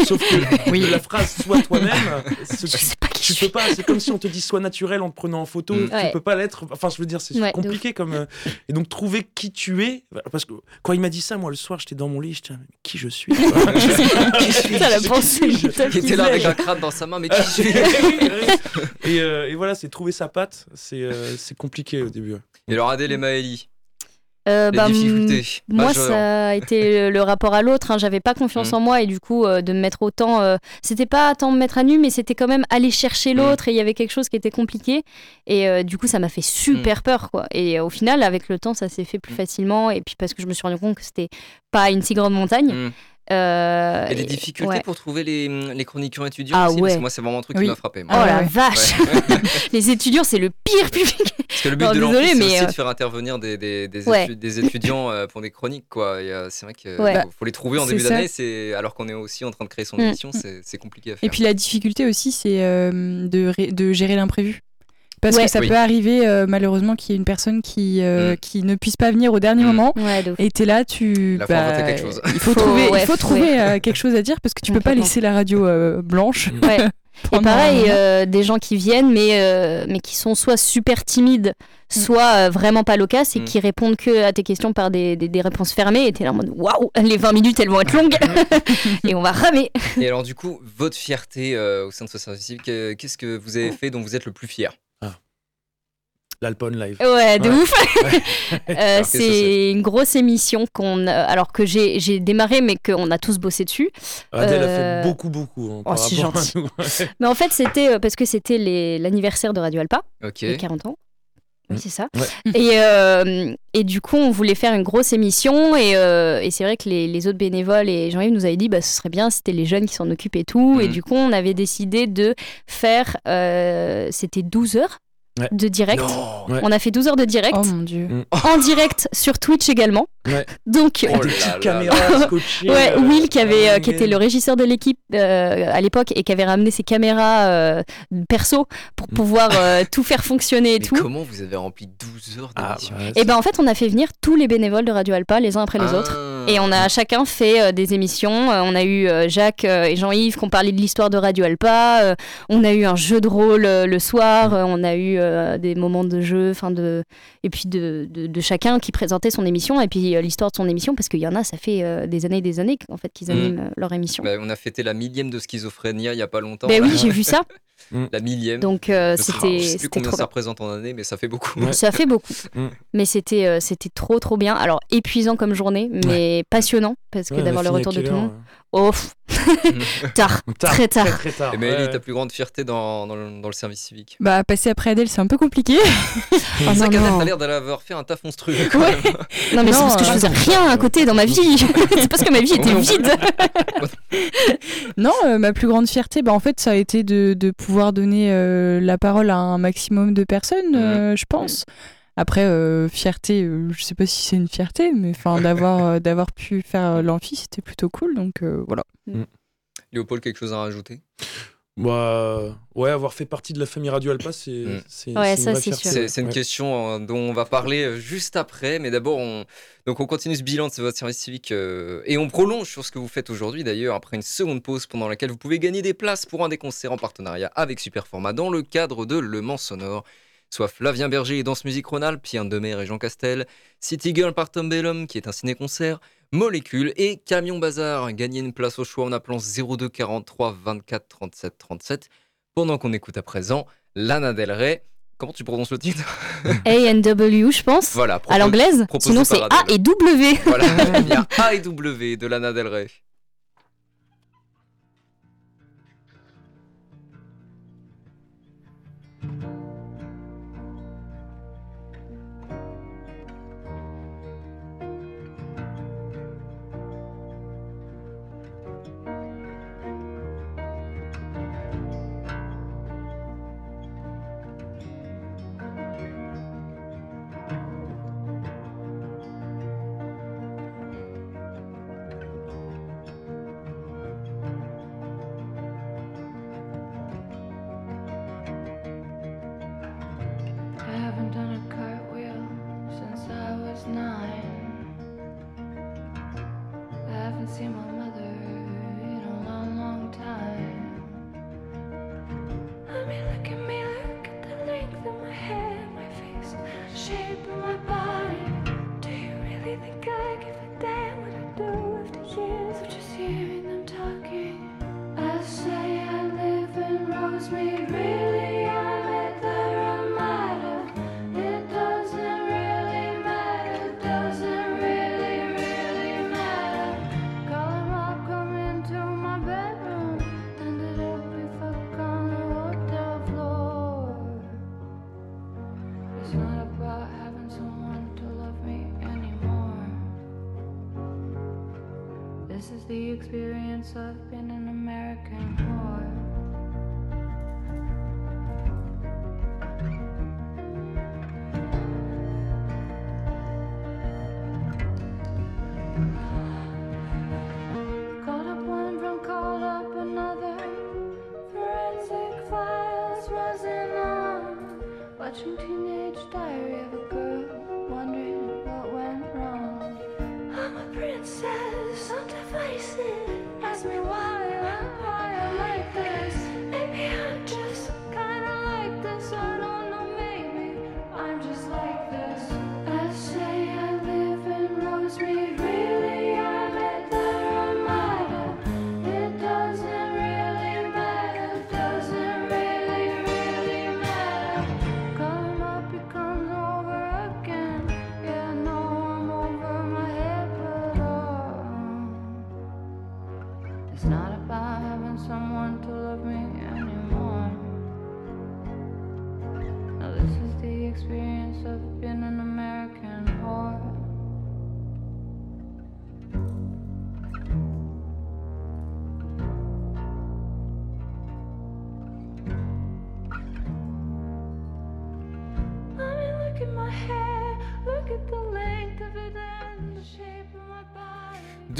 Sauf que Oui. la phrase sois toi-même, pas tu je peux suis. pas, c'est comme si on te dit sois naturel en te prenant en photo, Mm. tu Ouais. peux pas l'être. Enfin, je veux dire, c'est Ouais, compliqué comme. euh, et donc, trouver qui tu es, parce que quand il m'a dit ça, moi, le soir, j'étais dans mon lit, j'étais qui je suis? Qui suis-je? Putain, la Qui pensée Il était là avec un crâne dans sa main, mais qui suis? Et, euh, et voilà, c'est trouver sa patte, c'est euh, c'est compliqué au début. Et alors, Adèle et Maëlie, Euh, bah, difficultés Moi, majeures. ça a été le rapport à l'autre. hein. J'avais pas confiance Mm. en moi et du coup, euh, de me mettre autant. euh, c'était pas tant me mettre à nu, mais c'était quand même aller chercher l'autre et il y avait quelque chose qui était compliqué. Et du coup, ça m'a fait super peur, quoi. Et au final, avec le temps, ça s'est fait plus Mm. facilement. Et puis, parce que je me suis rendu compte que c'était pas une si grande montagne. Mm. Euh, Et les et- difficultés ouais. pour trouver les, les chroniqueurs étudiants Ah aussi, parce que moi, c'est vraiment un truc Oui. qui m'a frappé. moi. Oh Ah la ouais. vache Les étudiants, c'est le pire public Parce que le but Non, de l'amphi, c'est aussi euh, de faire intervenir des, des, des, Ouais. étu- des étudiants euh, pour des chroniques, quoi. Et euh, c'est vrai qu'il Ouais. faut, faut les trouver en début d'année, alors qu'on est aussi en train de créer son Mm. émission, c'est c'est compliqué à faire. Et puis la difficulté aussi, c'est euh, de gérer l'imprévu. Parce Ouais. que ça Oui. peut arriver euh, malheureusement qu'il y ait une personne qui, euh, Mm. qui ne puisse pas venir au dernier Mm. moment. Ouais. Et t'es là, tu. Là, faut inventer quelque chose. Il faut Faut- trouver, ouais, il faut trouver euh, quelque chose à dire parce que tu peux pas laisser la radio euh, blanche. Ouais. Et pareil, euh, des gens qui viennent, mais, euh, mais qui sont soit super timides, soit euh, vraiment pas loquaces et Mm. qui répondent que à tes questions par des, des, des réponses fermées. Et t'es là en mode waouh, les 20 minutes elles vont être longues et on va ramer. Et alors, du coup, votre fierté euh, au sein de ce service qu'est-ce que vous avez fait dont vous êtes le plus fier? L'Alpone Live. Ouais, de Ouais. ouf. Euh, que c'est une grosse émission qu'on, a- alors que j'ai j'ai démarré, mais qu'on a tous bossé dessus. Adèle a Euh, fait beaucoup, beaucoup. hein, oh, c'est gentil. Mais en fait, c'était euh, parce que c'était les- l'anniversaire de Radio Alpa. Ok. les 40 ans. Oui, Mm. c'est ça. Ouais. Et, euh, et du coup, on voulait faire une grosse émission. Et, euh, et c'est vrai que les, les autres bénévoles et Jean-Yves nous avaient dit bah, ce serait bien, c'était les jeunes qui s'en occupent et tout. Et Mhm. du coup, on avait décidé de faire. euh, c'était 12 heures Ouais. de direct. Non Ouais. On a fait 12 heures de direct. Oh mon dieu. En direct sur Twitch également. Ouais. Donc. Oh Des là petites là caméras scotchées. Ouais, euh, Will qui avait euh, qui était le régisseur de l'équipe euh, à l'époque et qui avait ramené ses caméras euh, perso pour Mm. pouvoir euh, tout faire fonctionner et Mais tout. comment vous avez rempli 12 heures Ah, d'émission ouais, Et ben en fait, on a fait venir tous les bénévoles de Radio Alpa les uns après les Ah. autres. Et on a chacun fait euh, des émissions. On a eu euh, Jacques et Jean-Yves qui ont parlé de l'histoire de Radio Alpa. Euh, on a eu un jeu de rôle euh, le soir. On a eu euh, des moments de jeu, enfin de et puis de, de, de chacun qui présentait son émission et puis euh, l'histoire de son émission parce qu'il y en a, ça fait euh, des années et des années en fait qu'ils Mm. animent leur émission. Bah, on a fêté la millième de schizophrénia il y a pas longtemps. Ben là. oui, j'ai vu ça. Mm. La millième. Donc euh, c'était je sais plus c'était combien trop ça bien. représente en année, mais ça fait beaucoup. Ouais. Ça fait beaucoup. Mm. Mais c'était euh, c'était trop trop bien. Alors épuisant comme journée, mais passionnant parce que Ouais, d'avoir le retour de tout le monde. Oh, tard, euh Tard, très tard. Très, très tard. Et Maëlie, ouais. ta plus grande fierté dans, dans, le, dans le service civique? Bah, passer après Adèle, c'est un peu compliqué. Oh, vrai qu'Adèle, non. t'as l'air d'avoir fait un taf monstrueux. quand Ouais. même. Non, mais c'est parce que je euh, faisais rien à côté dans ma vie. c'est parce que ma vie était vide. Non, euh, ma plus grande fierté, bah, en fait, ça a été de, de pouvoir donner euh, la parole à un maximum de personnes, euh, je pense. Après, euh, fierté, euh, je sais pas si c'est une fierté, mais enfin, d'avoir euh, d'avoir pu faire l'amphi, c'était plutôt cool. Donc euh, voilà. Léopold, quelque chose à rajouter? Bah, ouais, avoir fait partie de la famille Radio Alpa, c'est Ouais, une question dont on va parler euh, juste après, mais d'abord on donc on continue ce bilan de votre service civique euh, et on prolonge sur ce que vous faites aujourd'hui d'ailleurs après une seconde pause pendant laquelle vous pouvez gagner des places pour un des concerts en partenariat avec Superformat dans le cadre de Le Mans Sonore. Soit Flavien Berger et Danse Musique Rhône-Alpes, Pierre Demer et Jean Castel, City Girl par Tom Bellum qui est un ciné-concert, Molécule et Camion Bazar. Gagnez une place au choix en appelant 02 43 24 37 37 pendant qu'on écoute à présent Lana Del Rey. Comment tu prononces le titre? A&W, je pense. Voilà, À l'anglaise. Sinon, c'est A et W. Voilà, il y a A et W de Lana Del Rey. see mom answer.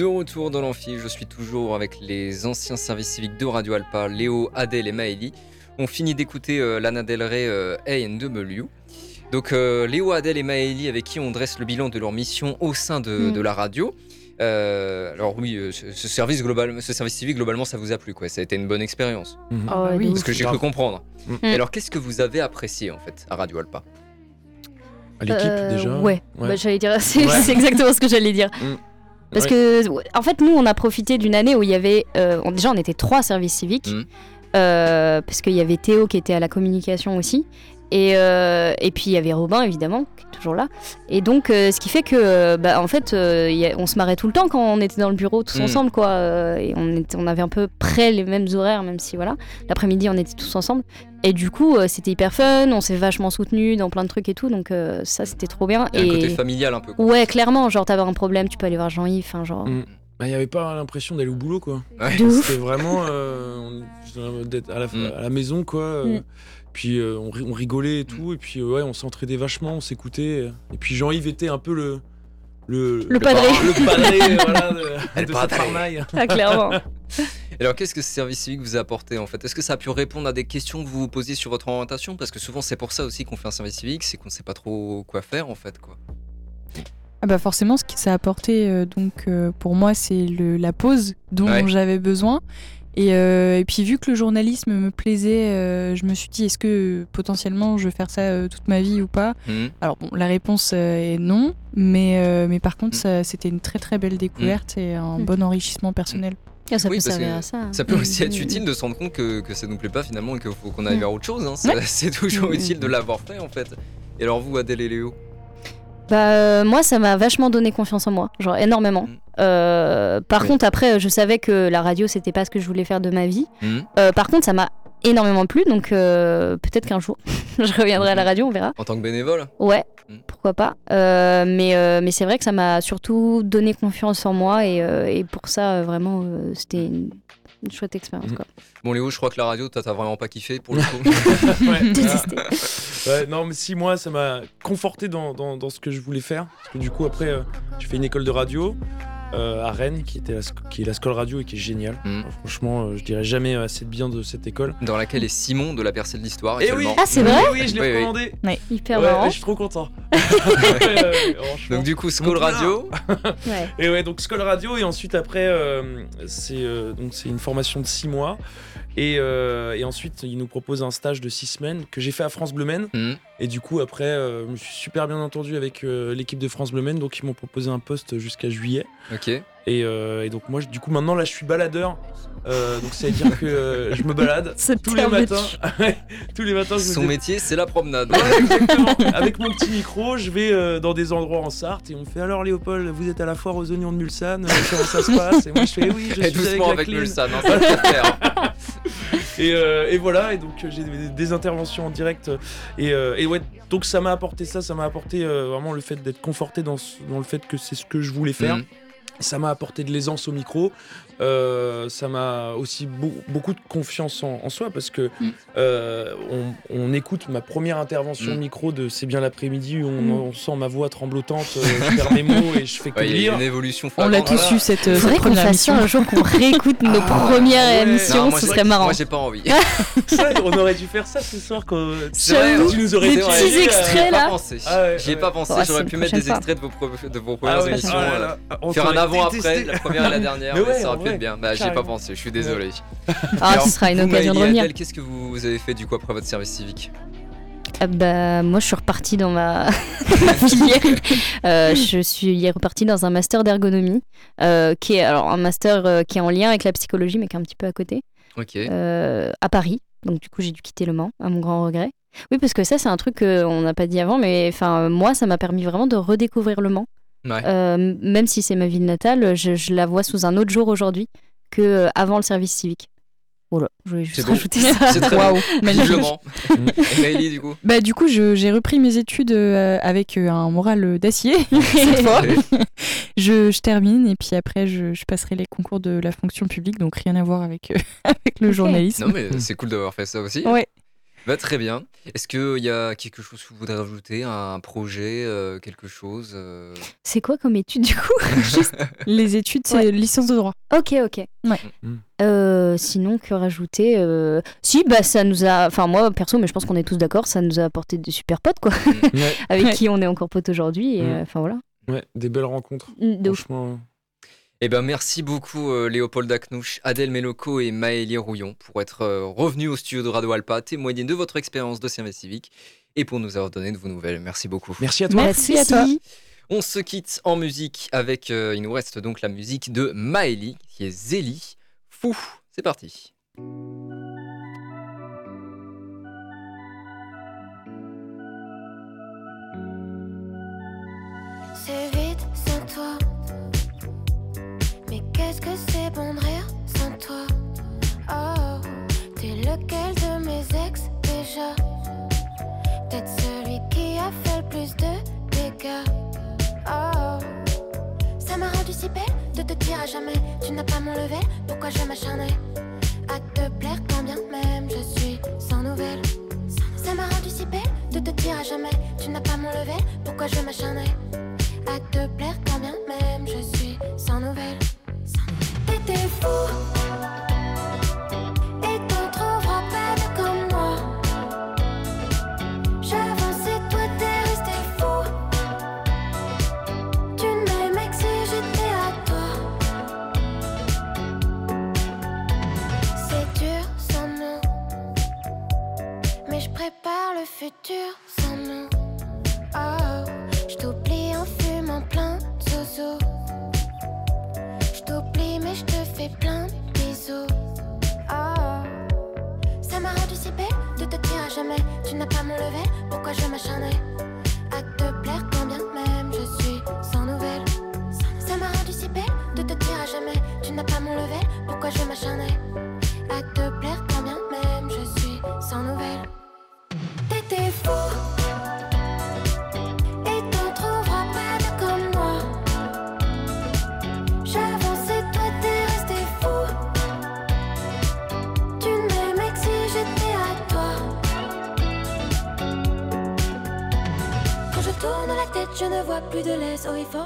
De retour dans l'amphi, je suis toujours avec les anciens services civiques de Radio Alpa, Léo, Adèle et Maëlie. On finit d'écouter euh, Lana Del Rey euh, A&W. Donc euh, Léo, Adèle et Maëlie avec qui on dresse le bilan de leur mission au sein de, Mm. de la radio. Euh, alors oui, euh, ce, ce service global, ce service civique globalement ça vous a plu quoi, ça a été une bonne expérience. Mhm. Oh, de oui. Parce que j'ai cru comprendre. Mm. Et alors qu'est-ce que vous avez apprécié en fait à Radio Alpa? À l'équipe, Euh, déjà? Ouais, Bah, j'allais dire, c'est Ouais. c'est exactement ce que j'allais dire. Parce que, en fait, nous, on a profité d'une année où il y avait. euh, on- déjà, on était trois services civiques. Mm. Euh, parce qu'il y avait Théo qui était à la communication aussi. Et, euh, et puis il y avait Robin évidemment qui est toujours là. Et donc euh, ce qui fait que euh, bah, en fait euh, a- on se marrait tout le temps quand on était dans le bureau tous Mm. ensemble quoi. Euh, et on, était, on avait un peu près les mêmes horaires même si voilà l'après-midi on était tous ensemble. Et du coup euh, c'était hyper fun, on s'est vachement soutenus dans plein de trucs et tout donc euh, ça c'était trop bien. Il y a un côté Et familial un peu. quoi. ouais clairement genre t'avais un problème tu peux aller voir Jean-Yves enfin genre. Mm. Bah, il n'y avait pas l'impression d'aller au boulot, quoi. Ouais. C'était vraiment euh, on- d'être à la, Mm. à la maison, quoi. euh. Puis euh, on, ri- on rigolait et tout. Et puis euh, ouais, on s'entraidait vachement, on s'écoutait. Et puis Jean-Yves était un peu le. Le, Le padré. Le padré, voilà, de, de cette padré. Ah, clairement. Et alors, qu'est-ce que ce service civique vous a apporté en fait? Est-ce que ça a pu répondre à des questions que vous vous posiez sur votre orientation? Parce que souvent, c'est pour ça aussi qu'on fait un service civique, c'est qu'on sait pas trop quoi faire en fait. Quoi. Ah bah forcément, ce qui ça a apporté, euh, donc euh, pour moi, c'est le- la pause dont Ouais. j'avais besoin. Et, euh, et puis vu que le journalisme me plaisait, euh, je me suis dit est-ce que euh, potentiellement je veux faire ça euh, toute ma vie ou pas? Mhm. Alors bon, la réponse euh, est non, mais, euh, mais par contre Mm. ça- c'était une très très belle découverte et un Mm. bon enrichissement personnel. Ah, ça Oui, peut parce servir que à ça. Ça peut aussi être utile de se rendre compte que, que ça nous plaît pas finalement et qu'il faut qu'on aille vers autre chose. hein. C'est c'est toujours utile de l'avoir fait en fait. Et alors, vous, Adèle et Léo? Bah, euh, moi, ça m'a vachement donné confiance en moi, genre énormément. Mm. Euh, par Oui. contre, après, je savais que la radio, c'était pas ce que je voulais faire de ma vie. Mhm. Euh, par contre, ça m'a énormément plu, donc euh, peut-être qu'un jour, je reviendrai à la radio, on verra. En tant que bénévole Ouais, Mm. pourquoi pas. Mais mais c'est vrai que ça m'a surtout donné confiance en moi, et, et pour ça, vraiment, c'était une, une chouette expérience. Mm. Quoi. Bon, Léo, je crois que la radio, toi, t'as vraiment pas kiffé pour le coup. Ouais. Détesté. Ouais, non, mais si, moi, ça m'a conforté dans, dans, dans ce que je voulais faire. Parce que du coup, après, euh, j'ai fait une école de radio euh, à Rennes, qui, était la, qui est la School Radio et qui est géniale. Mm. Euh, franchement, euh, je dirais jamais assez de bien de cette école. Dans laquelle est Simon de la percée de l'histoire Et actuellement. Ah, c'est vrai Oui, je l'ai Oui, oui. recommandé. Hyper Ouais, marrant. je suis trop content. Euh. Donc, du coup, School. Radio. Ouais. Et ouais, donc School Radio, et ensuite après, euh, c'est euh, donc c'est une formation de 6 mois. Et, euh, et ensuite, il nous propose un stage de 6 semaines que j'ai fait à France Bleu Maine. Mhm. Et du coup, après, euh, je me suis super bien entendu avec euh, l'équipe de France Bleu donc ils m'ont proposé un poste jusqu'à juillet. Ok. Et, euh, et donc moi, je- du coup, maintenant là, je suis baladeur. Euh, donc ça veut dire que euh, je me balade C'est tous les matins. tous les matins, je Son métier, c'est la promenade. Ouais, exactement. Avec mon petit micro, je vais euh, dans des endroits en Sarthe et on me fait alors Léopold, vous êtes à la foire aux oignons de Mulsanne, comment ça se passe? Et moi je fais oui, je Et suis doucement avec, avec. Mulsanne, hein, ça faire. Et, euh, et voilà, et donc j'ai des, des interventions en direct. Et, euh, et ouais, donc ça m'a apporté ça, ça m'a apporté euh, vraiment le fait d'être conforté dans, le fait que c'est ce que je voulais faire. Mhm. Ça m'a apporté de l'aisance au micro. Euh, ça m'a aussi beau- beaucoup de confiance en, en soi parce que Mm. euh, on, on écoute ma première intervention Mm. micro de C'est bien l'après-midi où on, Mm. on sent ma voix tremblotante, euh, je perds mes mots et je fais que Ouais, il y a lire. une évolution On l'a tous eu cette, euh, cette première un jour, qu'on réécoute nos Ah, premières ouais. émissions, Non, moi, ce serait marrant. Moi, j'ai pas envie. On aurait dû faire ça ce soir quand vrai, tu nous aurais des dit, petits extraits, là. Ah J'y ai pas pensé. Oh, c'est J'aurais pu mettre des extraits de vos, Ah premières émissions. ah Faire un avant-après, la première et la dernière, ça aurait pu être bien. Bah, j'y ai pas pensé, je suis désolé. Ah, ce sera une occasion de revenir. Qu'est-ce que vous avez fait du coup après votre service civique Ah bah, moi, je suis repartie dans ma, ma filière. Euh, je suis repartie dans un master d'ergonomie, euh, qui est alors un master euh, qui est en lien avec la psychologie, mais qui est un petit peu à côté, Ok. euh, à Paris. Donc, du coup, j'ai dû quitter Le Mans, à mon grand regret. Oui, parce que ça, c'est un truc qu'on n'a pas dit avant, mais enfin, moi, ça m'a permis vraiment de redécouvrir Le Mans. Ouais. Euh, même si c'est ma ville natale, je, je la vois sous un autre jour aujourd'hui que euh, avant le service civique. Voilà, je voulais juste rajouter ça. C'est très Waouh, Vive magnifique. Le Mans. Et Maëlie, du coup Bah, du coup, j'ai repris mes études euh, avec un moral d'acier cette fois. Je, je termine et puis après, je, je passerai les concours de la fonction publique, donc rien à voir avec, euh, avec le journalisme. Non, mais c'est cool d'avoir fait ça aussi. Ouais. Bah, très bien. Est-ce qu'il y a quelque chose que vous voudrez rajouter Un projet euh, Quelque chose euh, C'est quoi comme étude du coup? Juste- Les études, c'est Ouais. licence de droit. Ok, ok. Ouais. Mm. Euh, sinon, que rajouter euh, Si, bah ça nous a. Enfin, moi perso, mais je pense qu'on est tous d'accord, ça nous a apporté de super potes, quoi. Ouais, avec Ouais. qui on est encore potes aujourd'hui. Mm. euh, Enfin, voilà. ouais, des belles rencontres. Mm, ouf. Eh ben merci beaucoup euh, Léopold Acnouche, Adèle Meloco et Maëlie Rouillon pour être euh, revenus au studio de Radio Alpa, témoigner de votre expérience de service civique et pour nous avoir donné de vos nouvelles. Merci beaucoup. Merci à toi. Merci, à toi. On se quitte en musique avec, euh, il nous reste donc la musique de Maëlie, qui est Zélie. Fou, c'est parti. C'est vite toi. Qu'est-ce que c'est bon de rire sans toi? Oh, t'es lequel de mes ex déjà? Peut-être celui qui a fait le plus de dégâts. Oh, ça m'a rendu si belle de te dire à jamais Tu n'as pas mon level, pourquoi je m'acharnais À te plaire quand bien même je suis sans nouvelles? Ça m'a rendu si belle de te dire à jamais Tu n'as pas mon level, pourquoi je m'acharnais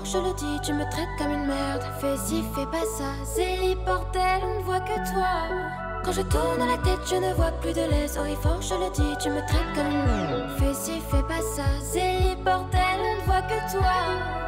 je le dis, tu me traites comme une merde. Fais ci, fais pas ça. Zélie, bordel, on ne voit que toi. Quand je tourne la tête, je ne vois plus de laisse. Oh, je le dis, tu me traites comme une merde. Fais ci, fais pas ça. Zélie, bordel, on ne voit que toi.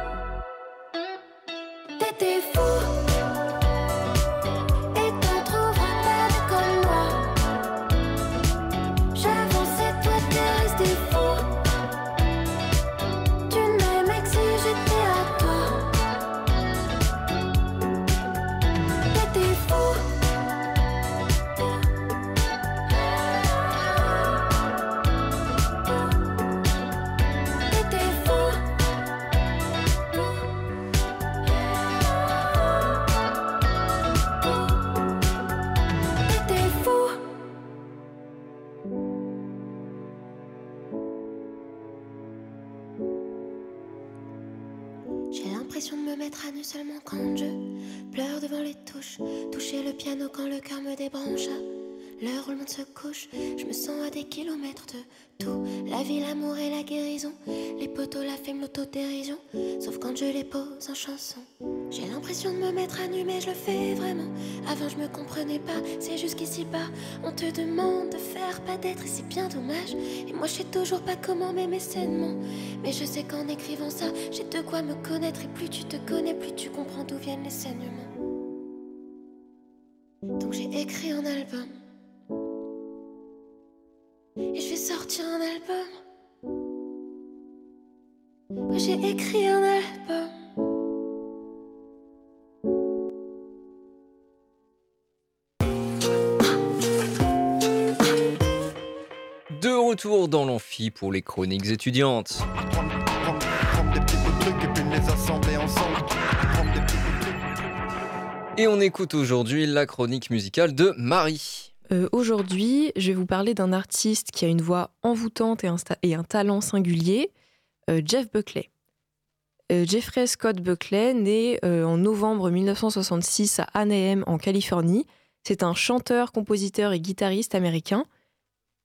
Des kilomètres de tout. La vie, l'amour et la guérison. Les poteaux, la femme, l'autodérision. Sauf quand je les pose en chanson. J'ai l'impression de me mettre à nu, mais je le fais vraiment. Avant, je me comprenais pas, c'est juste qu'ici bas, on te demande de faire, pas d'être, et c'est bien dommage. Et moi, je sais toujours pas comment m'aimer sainement. Mais je sais qu'en écrivant ça, j'ai de quoi me connaître. Et plus tu te connais, plus tu comprends d'où viennent les saignements. Donc j'ai écrit un album. Et je vais sortir un album. J'ai écrit un album. De retour dans l'amphi pour les chroniques étudiantes. Et on écoute aujourd'hui la chronique musicale de Marie. Euh, Aujourd'hui, je vais vous parler d'un artiste qui a une voix envoûtante et un, talent singulier, euh, Jeff Buckley. Euh, Jeffrey Scott Buckley, né en novembre 1966 à Anaheim, en Californie, c'est un chanteur, compositeur et guitariste américain.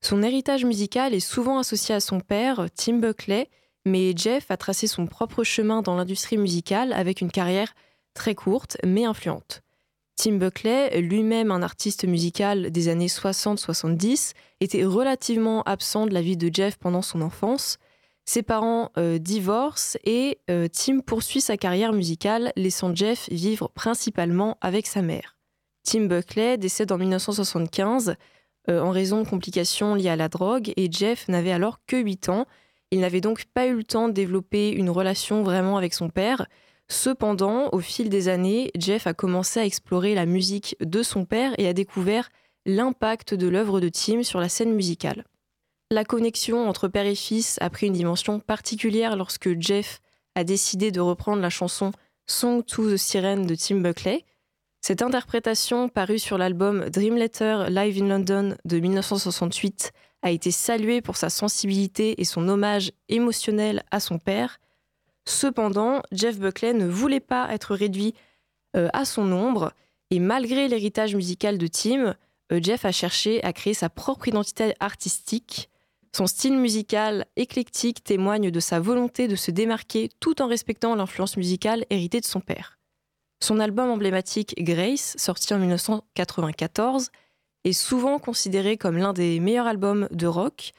Son héritage musical est souvent associé à son père, Tim Buckley, mais Jeff a tracé son propre chemin dans l'industrie musicale avec une carrière très courte mais influente. Tim Buckley, lui-même un artiste musical des années 60-70, était relativement absent de la vie de Jeff pendant son enfance. Ses parents euh, divorcent et euh, Tim poursuit sa carrière musicale, laissant Jeff vivre principalement avec sa mère. Tim Buckley décède en 1975 euh, en raison de complications liées à la drogue et Jeff n'avait alors que 8 ans. Il n'avait donc pas eu le temps de développer une relation vraiment avec son père. Cependant, au fil des années, Jeff a commencé à explorer la musique de son père et a découvert l'impact de l'œuvre de Tim sur la scène musicale. La connexion entre père et fils a pris une dimension particulière lorsque Jeff a décidé de reprendre la chanson Song to the Siren de Tim Buckley. Cette interprétation, parue sur l'album Dream Letter Live in London de 1968, a été saluée pour sa sensibilité et son hommage émotionnel à son père. Cependant, Jeff Buckley ne voulait pas être réduit euh, à son nombre, et malgré l'héritage musical de Tim, euh, Jeff a cherché à créer sa propre identité artistique. Son style musical éclectique témoigne de sa volonté de se démarquer tout en respectant l'influence musicale héritée de son père. Son album emblématique Grace, sorti en 1994, est souvent considéré comme l'un des meilleurs albums de rock.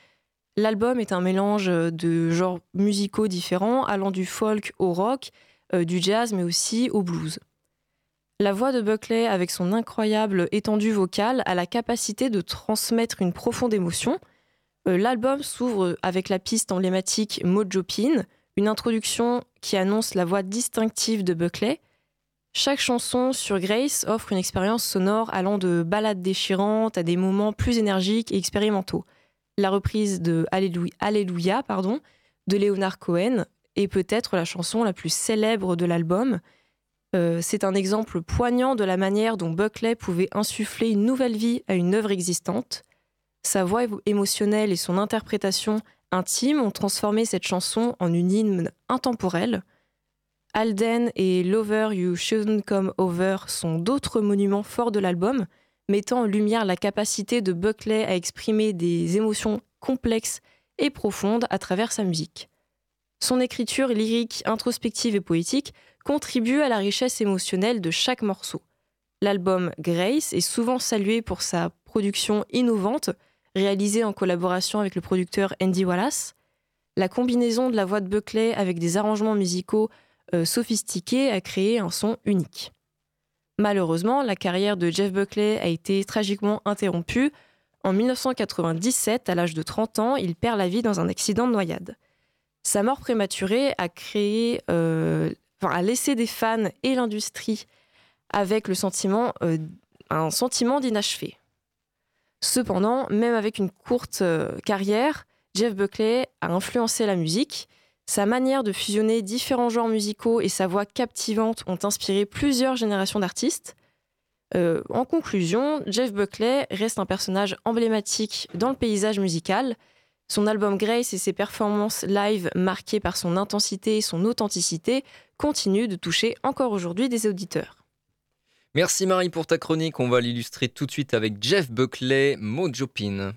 L'album est un mélange de genres musicaux différents, allant du folk au rock, euh, du jazz, mais aussi au blues. La voix de Buckley, avec son incroyable étendue vocale, a la capacité de transmettre une profonde émotion. Euh, L'album s'ouvre avec la piste emblématique Mojo Pin, une introduction qui annonce la voix distinctive de Buckley. Chaque chanson sur Grace offre une expérience sonore allant de ballades déchirantes à des moments plus énergiques et expérimentaux. La reprise de Alléluia, de Leonard Cohen est peut-être la chanson la plus célèbre de l'album. Euh, c'est un exemple poignant de la manière dont Buckley pouvait insuffler une nouvelle vie à une œuvre existante. Sa voix émotionnelle et son interprétation intime ont transformé cette chanson en une hymne intemporelle. Alden et Lover You Shouldn't Come Over sont d'autres monuments forts de l'album, mettant en lumière la capacité de Buckley à exprimer des émotions complexes et profondes à travers sa musique. Son écriture lyrique, introspective et poétique contribue à la richesse émotionnelle de chaque morceau. L'album Grace est souvent salué pour sa production innovante, réalisée en collaboration avec le producteur Andy Wallace. La combinaison de la voix de Buckley avec des arrangements musicaux euh, sophistiqués a créé un son unique. Malheureusement, la carrière de Jeff Buckley a été tragiquement interrompue. En 1997, à l'âge de 30 ans, il perd la vie dans un accident de noyade. Sa mort prématurée a euh, laissé des fans et l'industrie avec le sentiment, euh, un sentiment d'inachevé. Cependant, même avec une courte euh, carrière, Jeff Buckley a influencé la musique. Sa manière de fusionner différents genres musicaux et sa voix captivante ont inspiré plusieurs générations d'artistes. Euh, en conclusion, Jeff Buckley reste un personnage emblématique dans le paysage musical. Son album Grace et ses performances live marquées par son intensité et son authenticité continuent de toucher encore aujourd'hui des auditeurs. Merci Marie pour ta chronique. On va l'illustrer tout de suite avec Jeff Buckley, Mojo Pin.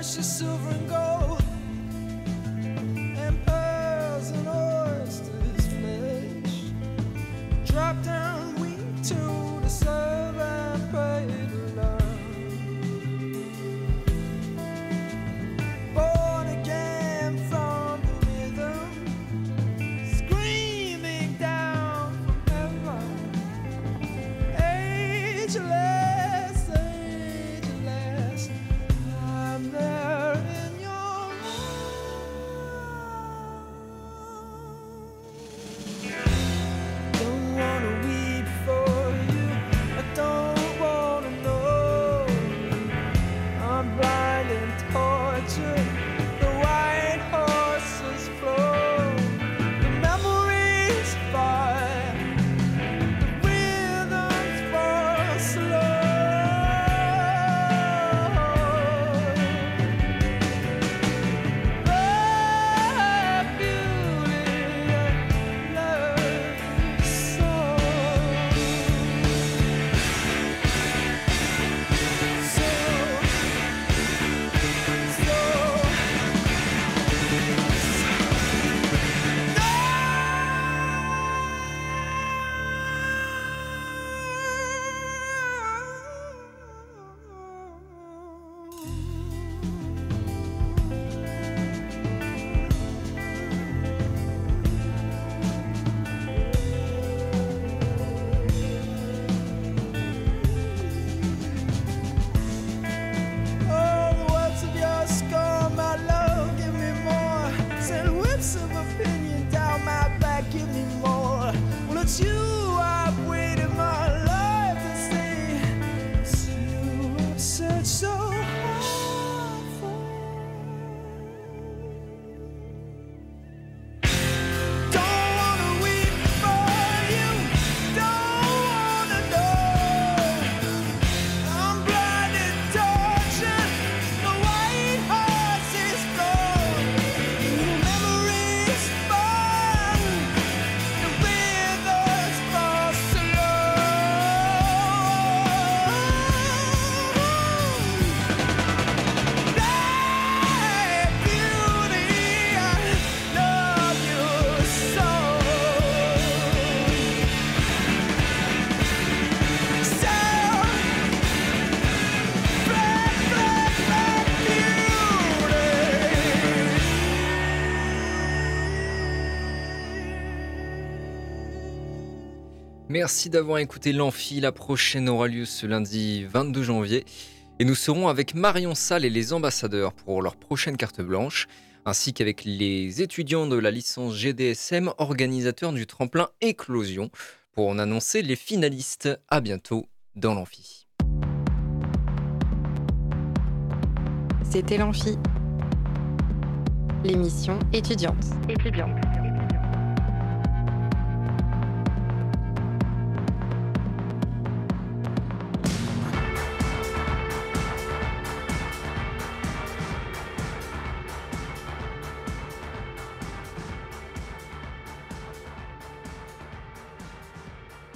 precious silver Merci d'avoir écouté l'Amphi. La prochaine aura lieu ce lundi 22 janvier. Et nous serons avec Marion Salle et les ambassadeurs pour leur prochaine carte blanche, ainsi qu'avec les étudiants de la licence GDSM, organisateurs du tremplin Éclosion, pour en annoncer les finalistes. À bientôt dans l'Amphi. C'était l'Amphi, l'émission. Étudiante.